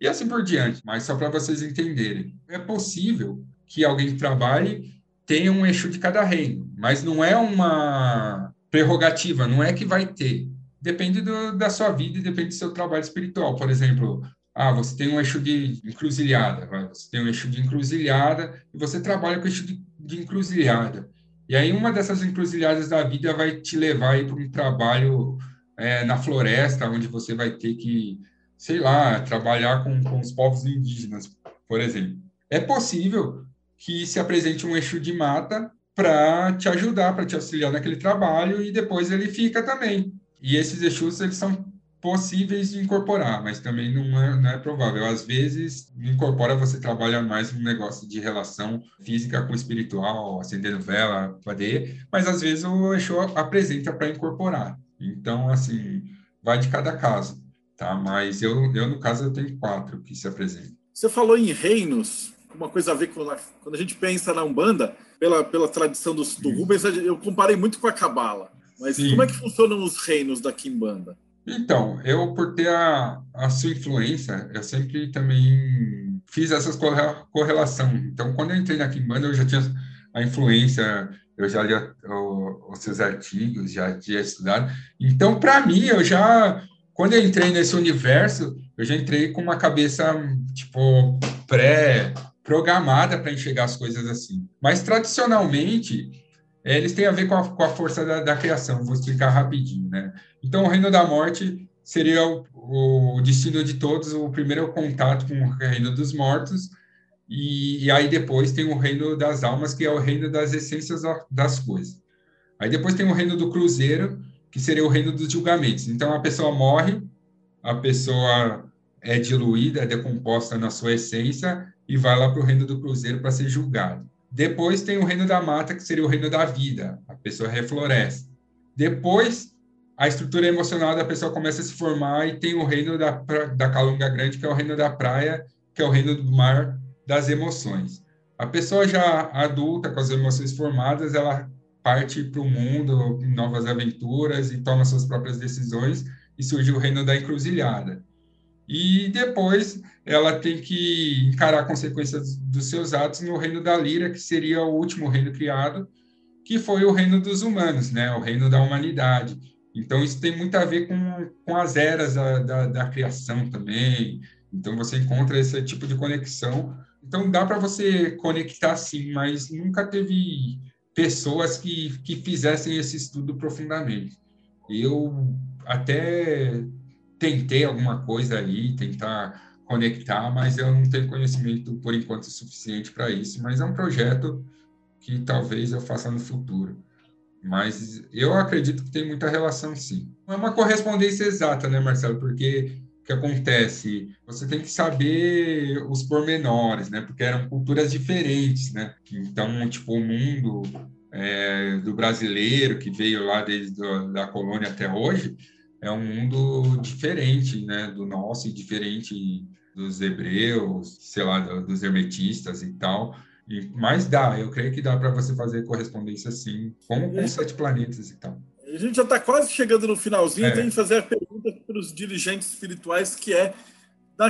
E assim por diante, mas só para vocês entenderem. É possível que alguém trabalhe tem um eixo de cada reino, mas não é uma prerrogativa, não é que vai ter. Depende do, da sua vida e depende do seu trabalho espiritual. Por exemplo, ah, você tem um eixo de encruzilhada, você tem um eixo de encruzilhada e você trabalha com eixo de, de encruzilhada. E aí uma dessas encruzilhadas da vida vai te levar para um trabalho é, na floresta, onde você vai ter que, sei lá, trabalhar com, com os povos indígenas, por exemplo. É possível que se apresente um eixo de mata para te ajudar, para te auxiliar naquele trabalho e depois ele fica também. E esses eixos eles são possíveis de incorporar, mas também não é, não é provável. Às vezes, incorpora, você trabalha mais um negócio de relação física com espiritual, acendendo vela, fazer, mas às vezes o eixo apresenta para incorporar. Então, assim, vai de cada caso, tá? Mas eu, eu, no caso, eu tenho quatro que se apresentam. Você falou em reinos, uma coisa a ver com quando a gente pensa na Umbanda, pela, pela tradição dos, do Rubens, eu comparei muito com a Cabala. Mas Sim. como é que funcionam os reinos da Kimbanda? Então, eu, por ter a, a sua influência, eu sempre também fiz essas correlação. Então, quando eu entrei na Kimbanda, eu já tinha a influência, eu já lia os seus artigos, já tinha estudado. Então, para mim, eu já, quando eu entrei nesse universo, eu já entrei com uma cabeça, tipo, pré programada para enxergar as coisas assim. Mas, tradicionalmente, é, eles têm a ver com a, com a força da, da, criação. Vou explicar rapidinho, né? Então, o reino da morte seria o, o destino de todos, o primeiro contato com o reino dos mortos, e, e, aí depois tem o reino das almas, que é o reino das essências das coisas. Aí depois tem o reino do cruzeiro, que seria o reino dos julgamentos. Então, a pessoa morre, a pessoa é diluída, é decomposta na sua essência, e vai lá para o reino do cruzeiro para ser julgado. Depois tem o reino da mata, que seria o reino da vida, a pessoa refloresce. Depois, a estrutura emocional da pessoa começa a se formar e tem o reino da, da calunga grande, que é o reino da praia, que é o reino do mar das emoções. A pessoa já adulta, com as emoções formadas, ela parte para o mundo, novas aventuras e toma suas próprias decisões, e surge o reino da encruzilhada e depois ela tem que encarar consequências dos seus atos no reino da Lira, que seria o último reino criado, que foi o reino dos humanos, né? o reino da humanidade. Então, isso tem muito a ver com, com as eras da, da, da criação também. Então, você encontra esse tipo de conexão. Então, dá para você conectar sim, mas nunca teve pessoas que, que fizessem esse estudo profundamente. Eu até tentei alguma coisa ali, tentar conectar, mas eu não tenho conhecimento por enquanto suficiente para isso. Mas é um projeto que talvez eu faça no futuro. Mas eu acredito que tem muita relação, sim. É uma correspondência exata, né, Marcelo? Porque que acontece? Você tem que saber os pormenores, né? Porque eram culturas diferentes, né? Então, tipo, o mundo é, do brasileiro que veio lá desde a da colônia até hoje é um mundo diferente, né? Do nosso e diferente dos hebreus, sei lá, dos hermetistas e tal. E, mas dá, eu creio que dá para você fazer correspondência sim, com, com sete planetas e tal. A gente já está quase chegando no finalzinho, é. tem que fazer a pergunta para os dirigentes espirituais, que é,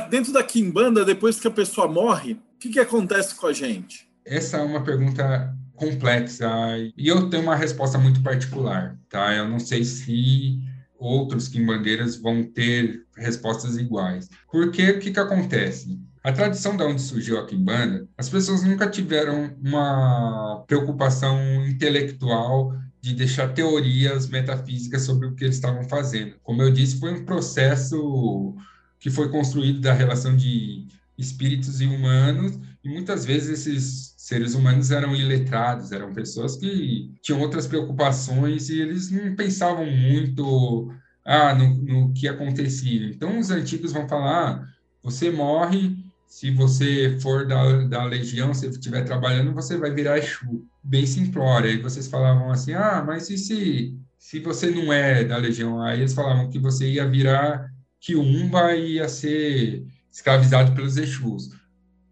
dentro da Kimbanda, depois que a pessoa morre, o que, que acontece com a gente? Essa é uma pergunta complexa e eu tenho uma resposta muito particular, tá? Eu não sei se outros quimbandeiras vão ter respostas iguais. Porque o que, que acontece? A tradição da onde surgiu a quimbanda, as pessoas nunca tiveram uma preocupação intelectual de deixar teorias metafísicas sobre o que eles estavam fazendo. Como eu disse, foi um processo que foi construído da relação de espíritos e humanos, e muitas vezes esses seres humanos eram iletrados, eram pessoas que tinham outras preocupações e eles não pensavam muito ah, no, no que acontecia. Então, os antigos vão falar: ah, você morre, se você for da, da legião, se estiver trabalhando, você vai virar Exu. Bem simplório. Aí vocês falavam assim: ah, mas e se, se você não é da legião? Aí eles falavam que você ia virar Kiumba e ia ser escravizado pelos Exus.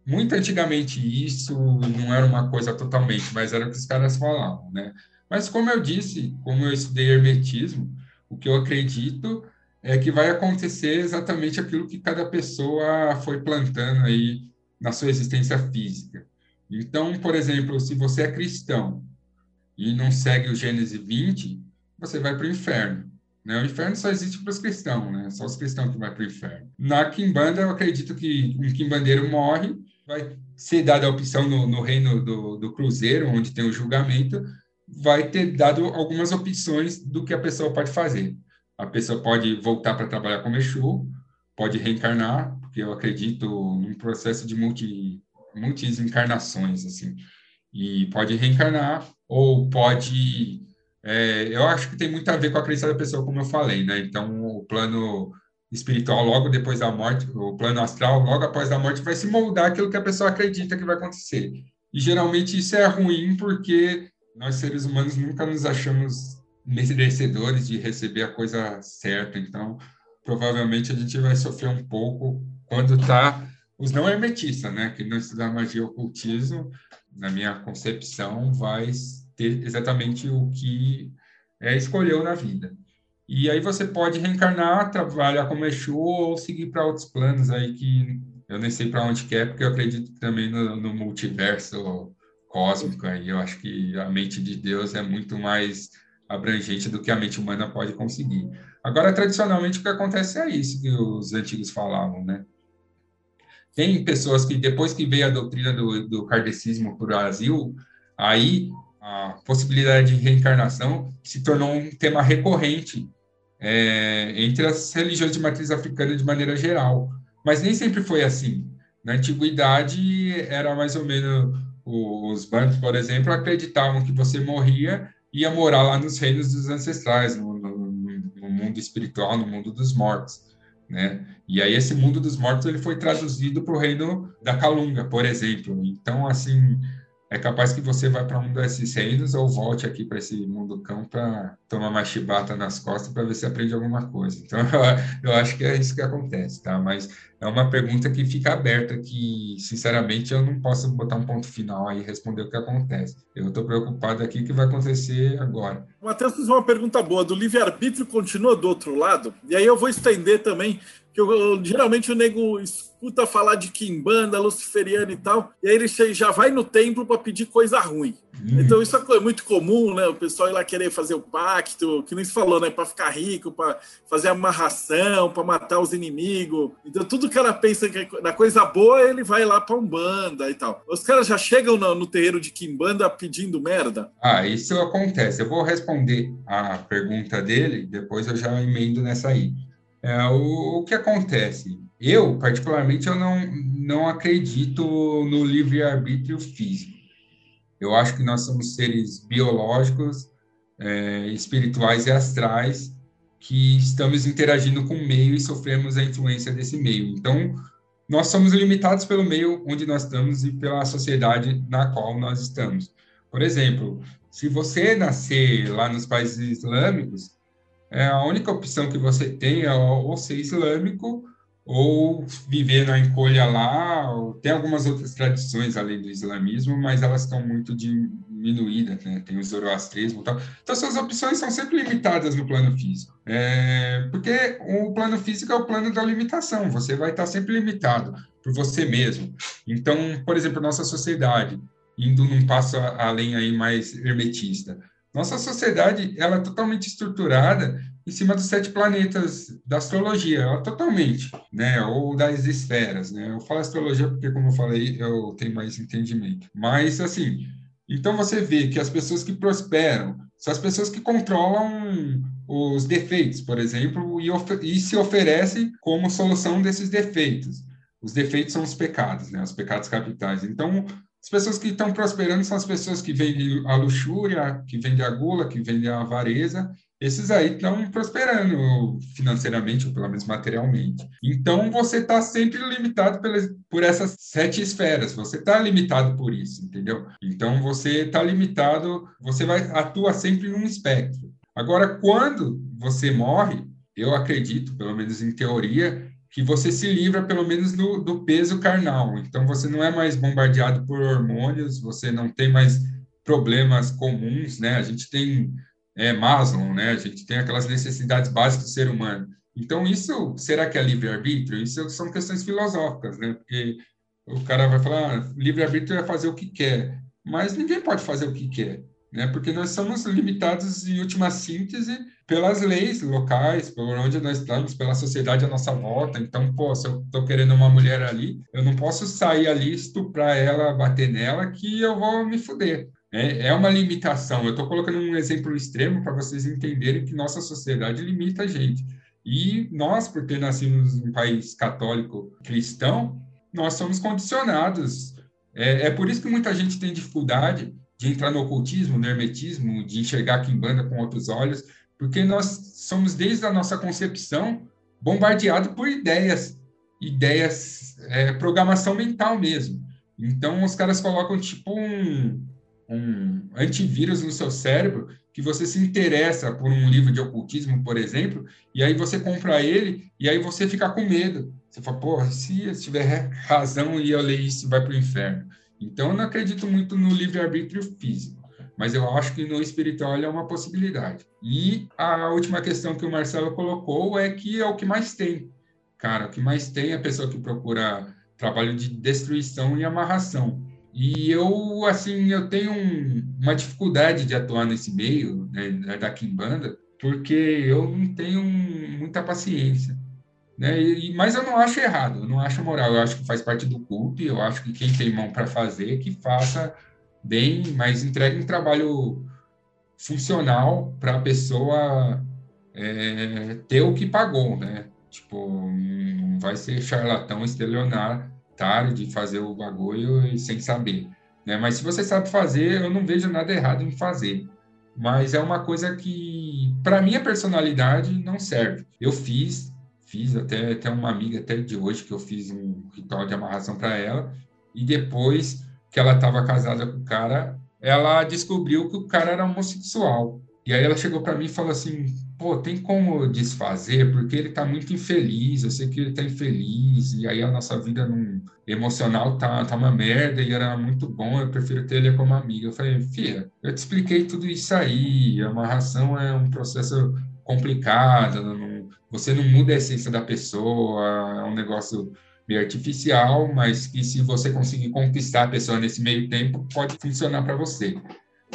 Muito antigamente isso não era uma coisa totalmente, mas era o que os caras falavam, né? Mas como eu disse, como eu estudei hermetismo, o que eu acredito é que vai acontecer exatamente aquilo que cada pessoa foi plantando aí na sua existência física. Então, por exemplo, se você é cristão e não segue o Gênesis 20, você vai para o inferno. Né? O inferno só existe para os cristãos, né? Só os cristãos que vão para o inferno. Na Kimbanda, eu acredito que um quimbandeiro morre, vai ser dada a opção no, no reino do, do Cruzeiro, onde tem o julgamento, vai ter dado algumas opções do que a pessoa pode fazer. A pessoa pode voltar para trabalhar como Exu, pode reencarnar, porque eu acredito num processo de multi, muitas encarnações, assim, e pode reencarnar, ou pode é, eu acho que tem muito a ver com a crença da pessoa, como eu falei, né? Então, o plano espiritual logo depois da morte, o plano astral logo após a morte vai se moldar aquilo que a pessoa acredita que vai acontecer. E geralmente isso é ruim porque nós seres humanos nunca nos achamos merecedores de receber a coisa certa. Então, provavelmente a gente vai sofrer um pouco quando tá os não hermetistas, né, que não estudam magia e ocultismo, na minha concepção, vai ter exatamente o que é, escolheu na vida. E aí você pode reencarnar, trabalhar como Exu ou seguir para outros planos aí que eu nem sei para onde quer, porque eu acredito também no, no multiverso cósmico aí. Eu acho que a mente de Deus é muito mais abrangente do que a mente humana pode conseguir. Agora, tradicionalmente, o que acontece é isso que os antigos falavam, né? Tem pessoas que, depois que veio a doutrina do, do kardecismo para o Brasil, aí a possibilidade de reencarnação se tornou um tema recorrente é, entre as religiões de matriz africana de maneira geral. Mas nem sempre foi assim. Na antiguidade, era mais ou menos. Os bancos, por exemplo, acreditavam que você morria ia morar lá nos reinos dos ancestrais, no, no, no mundo espiritual, no mundo dos mortos. Né? E aí esse mundo dos mortos ele foi traduzido para o reino da Calunga, por exemplo. Então, assim, é capaz que você vá para um desses reinos ou volte aqui para esse mundo cão para tomar uma chibata nas costas para ver se aprende alguma coisa. Então, eu, acho que é isso que acontece, tá? Mas é uma pergunta que fica aberta, que, sinceramente, eu não posso botar um ponto final aí e responder o que acontece. Eu estou preocupado aqui o que vai acontecer agora. Matheus fez uma pergunta boa. Do livre-arbítrio continua do outro lado? E aí eu vou estender também que eu, geralmente o nego escuta falar de quimbanda, luciferiano e tal, e aí ele já vai no templo para pedir coisa ruim. Uhum. Então isso é muito comum, né? O pessoal ir lá querer fazer o pacto, que nem se falou, né? Para ficar rico, para fazer amarração, para matar os inimigos. Então tudo que ela pensa que é na coisa boa, ele vai lá para Umbanda e tal. Os caras já chegam no, no terreiro de quimbanda pedindo merda? Ah, isso acontece. Eu vou responder a pergunta dele, depois eu já emendo nessa aí. É, o, o, que acontece? Eu, particularmente, eu não, não acredito no livre-arbítrio físico. Eu acho que nós somos seres biológicos, é, espirituais e astrais, que estamos interagindo com o meio e sofremos a influência desse meio. Então, nós somos limitados pelo meio onde nós estamos e pela sociedade na qual nós estamos. Por exemplo, se você nascer lá nos países islâmicos, é a única opção que você tem é ou ser islâmico ou viver na encolha lá. Tem algumas outras tradições além do islamismo, mas elas estão muito diminuídas, né? Tem o zoroastrismo e tal. Então, suas opções são sempre limitadas no plano físico. É, porque o plano físico é o plano da limitação. Você vai estar sempre limitado por você mesmo. Então, por exemplo, nossa sociedade, indo num passo além aí mais hermetista, nossa sociedade ela é totalmente estruturada em cima dos sete planetas da astrologia, ela, totalmente, né? Ou das esferas, né? Eu falo astrologia porque, como eu falei, eu tenho mais entendimento. Mas, assim, então você vê que as pessoas que prosperam são as pessoas que controlam os defeitos, por exemplo, e, e se oferecem como solução desses defeitos. Os defeitos são os pecados, né? Os pecados capitais. Então, as pessoas que estão prosperando são as pessoas que vendem a luxúria, que vendem a gula, que vendem a avareza. Esses aí estão prosperando financeiramente, ou pelo menos materialmente. Então, você está sempre limitado por essas sete esferas. Você está limitado por isso, entendeu? Então, você está limitado, você vai atua sempre num espectro. Agora, quando você morre, eu acredito, pelo menos em teoria, que você se livra pelo menos do, do peso carnal. Então você não é mais bombardeado por hormônios, você não tem mais problemas comuns, né? A gente tem é, Maslow, né? A gente tem aquelas necessidades básicas do ser humano. Então isso, será que é livre-arbítrio? Isso são questões filosóficas, né? Porque o cara vai falar, ah, livre-arbítrio é fazer o que quer, mas ninguém pode fazer o que quer, né? Porque nós somos limitados, em última síntese, pelas leis locais, por onde nós estamos, pela sociedade à nossa volta. Então, pô, se eu estou querendo uma mulher ali, eu não posso sair ali, estuprar ela, bater nela, que eu vou me fuder. É, é uma limitação. Eu estou colocando um exemplo extremo para vocês entenderem que nossa sociedade limita a gente. E nós, por ter nascido em um país católico cristão, nós somos condicionados. É, é por isso que muita gente tem dificuldade de entrar no ocultismo, no hermetismo, de enxergar a quimbanda com outros olhos, porque nós somos, desde a nossa concepção, bombardeados por ideias, ideias, é, programação mental mesmo. Então, os caras colocam tipo um, um antivírus no seu cérebro que você se interessa por um livro de ocultismo, por exemplo, e aí você compra ele e aí você fica com medo. Você fala, pô, se eu tiver razão e eu ler isso, vai para o inferno. Então, eu não acredito muito no livre-arbítrio físico mas eu acho que no espiritual é uma possibilidade. E a última questão que o Marcelo colocou é que é o que mais tem. Cara, o que mais tem é a pessoa que procura trabalho de destruição e amarração. E eu, assim, eu tenho um, uma dificuldade de atuar nesse meio né, da Kimbanda, porque eu não tenho muita paciência. Né? E, mas eu não acho errado, eu não acho moral, eu acho que faz parte do culto, eu acho que quem tem mão para fazer, que faça bem, mas entregue um trabalho funcional para a pessoa é, ter o que pagou, né? Tipo, não vai ser charlatão, estelionatário de fazer o bagulho e sem saber, né? Mas se você sabe fazer, eu não vejo nada errado em fazer. Mas é uma coisa que, para minha personalidade, não serve. Eu fiz, fiz até, até uma amiga até de hoje que eu fiz um ritual de amarração para ela e depois que ela estava casada com o cara, ela descobriu que o cara era homossexual. E aí ela chegou para mim e falou assim: pô, tem como desfazer? Porque ele está muito infeliz, eu sei que ele está infeliz, e aí a nossa vida num, emocional tá, tá uma merda e era muito bom, eu prefiro ter ele como amiga. Eu falei, filha, eu te expliquei tudo isso aí, a amarração é um processo complicado, não, você não muda a essência da pessoa, é um negócio meio artificial, mas que se você conseguir conquistar a pessoa nesse meio tempo, pode funcionar para você.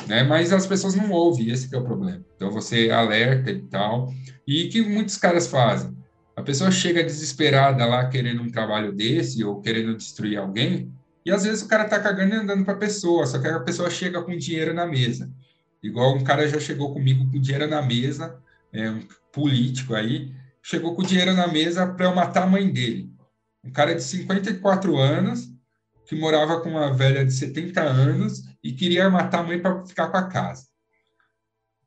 Né? Mas as pessoas não ouvem, esse é o problema. Então você alerta e tal. E que muitos caras fazem? A pessoa chega desesperada lá querendo um trabalho desse ou querendo destruir alguém, e às vezes o cara tá cagando e andando para a pessoa, só que a pessoa chega com dinheiro na mesa. Igual um cara já chegou comigo com dinheiro na mesa, é, um político aí, chegou com dinheiro na mesa para eu matar a mãe dele um cara de 54 anos que morava com uma velha de 70 anos e queria matar a mãe para ficar com a casa.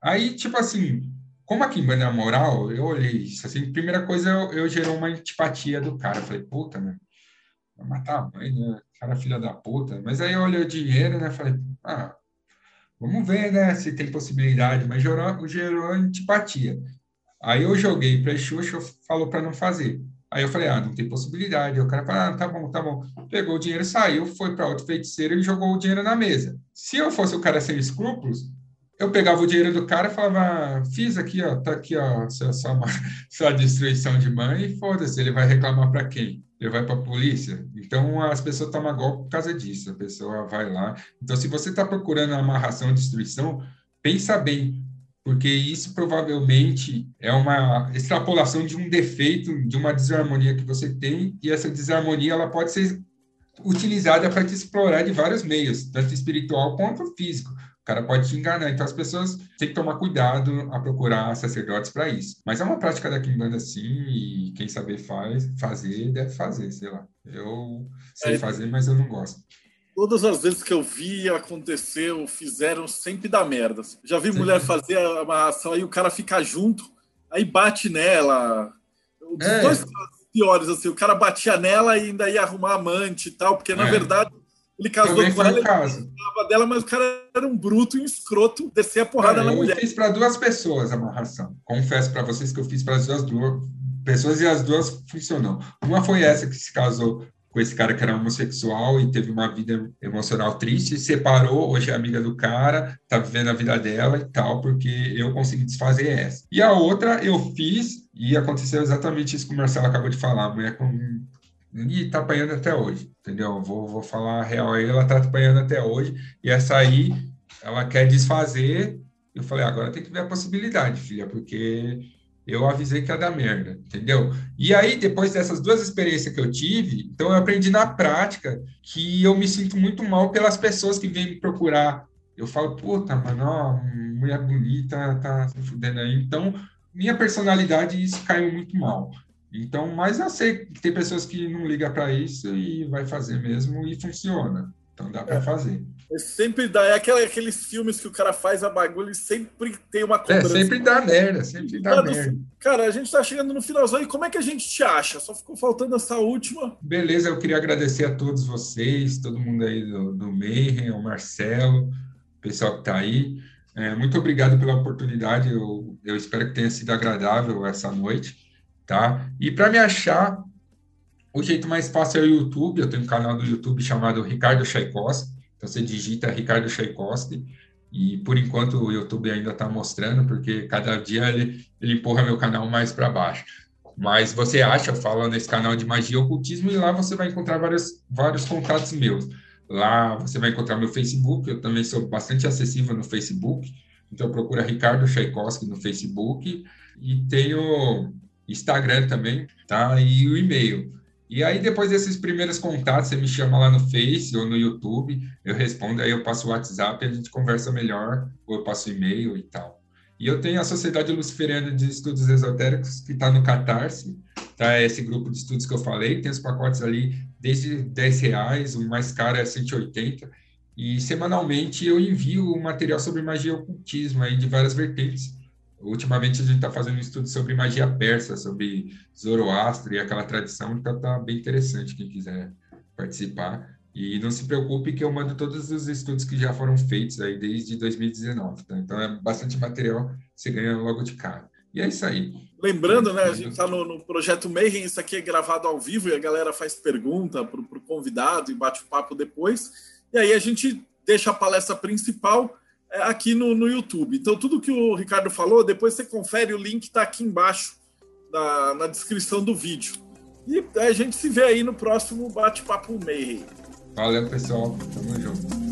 Aí, tipo assim, como aqui em Banda Moral, eu olhei isso, assim, primeira coisa, eu, eu gerou uma antipatia do cara. Eu falei, puta, né? Vai matar a mãe, né? Cara, filha da puta. Mas aí eu olhei o dinheiro, né? Falei, ah, vamos ver, né? Se tem possibilidade. Mas gerou, gerou antipatia. Aí eu joguei para Xuxa, falou para não fazer. Aí eu falei, ah, não tem possibilidade. Aí o cara falou, ah, tá bom, tá bom. Pegou o dinheiro, saiu, foi para outro feiticeiro e jogou o dinheiro na mesa. Se eu fosse o cara sem escrúpulos, eu pegava o dinheiro do cara e falava, fiz aqui, ó, tá aqui, ó, sua, sua, sua destruição de mãe, e foda-se, ele vai reclamar para quem? Ele vai para a polícia? Então, as pessoas tomam golpe por causa disso, a pessoa vai lá. Então, se você está procurando amarração destruição, pensa bem, porque isso provavelmente é uma extrapolação de um defeito, de uma desarmonia que você tem, e essa desarmonia ela pode ser utilizada para te explorar de vários meios, tanto espiritual quanto físico cara pode te enganar. Então as pessoas têm que tomar cuidado a procurar sacerdotes para isso. Mas é uma prática da Kimbanda sim, e quem saber faz, fazer, deve fazer, sei lá. Eu sei é, fazer, mas eu não gosto. Todas as vezes que eu vi aconteceu, fizeram sempre da merda. Já vi mulher fazer a amarração, aí o cara fica junto, aí bate nela. Os é. dois piores, assim, o cara batia nela e ainda ia arrumar amante e tal, porque na é. verdade ele casou com ela, caso. dela, mas o cara era um bruto e um escroto, descer a porrada na eu mulher. Eu fiz para duas pessoas a amarração. Confesso para vocês que eu fiz para as duas, duas pessoas e as duas funcionou. Uma foi essa que se casou com esse cara que era homossexual e teve uma vida emocional triste, separou, hoje é amiga do cara, tá vivendo a vida dela e tal, porque eu consegui desfazer essa. E a outra eu fiz e aconteceu exatamente isso que o Marcelo acabou de falar, a mulher com e tá apanhando até hoje, entendeu? Vou, vou falar a real aí, ela tá apanhando até hoje, e essa aí, ela quer desfazer, eu falei, agora tem que ver a possibilidade, filha, porque eu avisei que ia dar merda, entendeu? E aí, depois dessas duas experiências que eu tive, então eu aprendi na prática que eu me sinto muito mal pelas pessoas que vêm me procurar. Eu falo, puta, mano, ó, mulher bonita, tá se fudendo aí. Então, minha personalidade, isso caiu muito mal. Então, mas eu sei que tem pessoas que não ligam para isso e vai fazer mesmo e funciona. Então dá para é. fazer. É sempre dá, é aquela, aqueles filmes que o cara faz a bagulho e sempre tem uma cobrança. É, sempre dá merda, sempre dá merda. Cara, a gente tá chegando no finalzão e como é que a gente te acha? Só ficou faltando essa última. Beleza, eu queria agradecer a todos vocês, todo mundo aí do, do Mayhem, o Marcelo, o pessoal que tá aí. É, muito obrigado pela oportunidade, eu, eu espero que tenha sido agradável essa noite tá? E para me achar, o jeito mais fácil é o YouTube. Eu tenho um canal do YouTube chamado Ricardo Tchaikovsky. Você digita Ricardo Tchaikovsky e por enquanto o YouTube ainda está mostrando, porque cada dia ele, ele empurra meu canal mais para baixo. Mas você acha, eu falo nesse canal de magia e ocultismo, e lá você vai encontrar vários, vários contatos meus. Lá você vai encontrar meu Facebook, eu também sou bastante acessível no Facebook, então procura Ricardo Tchaikovsky no Facebook, e tenho Instagram também, tá? E o e-mail. E aí, depois desses primeiros contatos, você me chama lá no Face ou no YouTube, eu respondo, aí eu passo o WhatsApp a gente conversa melhor, ou eu passo e-mail e tal. E eu tenho a Sociedade Luciferiana de Estudos Esotéricos, que está no Catarse, tá? Esse grupo de estudos que eu falei, tem os pacotes ali desde 10 reais, o mais caro é 180, e semanalmente eu envio material sobre magia e ocultismo aí de várias vertentes Ultimamente a gente está fazendo um estudo sobre magia persa, sobre Zoroastro e aquela tradição, então está bem interessante quem quiser participar. E não se preocupe que eu mando todos os estudos que já foram feitos aí desde 2019, tá? Então é bastante material, você ganha logo de cara. E é isso aí. Lembrando, né, a gente está no, no, projeto Mayhem, isso aqui é gravado ao vivo e a galera faz pergunta para o convidado e bate o papo depois. E aí a gente deixa a palestra principal aqui no, no YouTube. Então, tudo que o Ricardo falou, depois você confere, o link está aqui embaixo na, na descrição do vídeo. E a gente se vê aí no próximo Bate-Papo Meio. Valeu, pessoal. Tamo junto.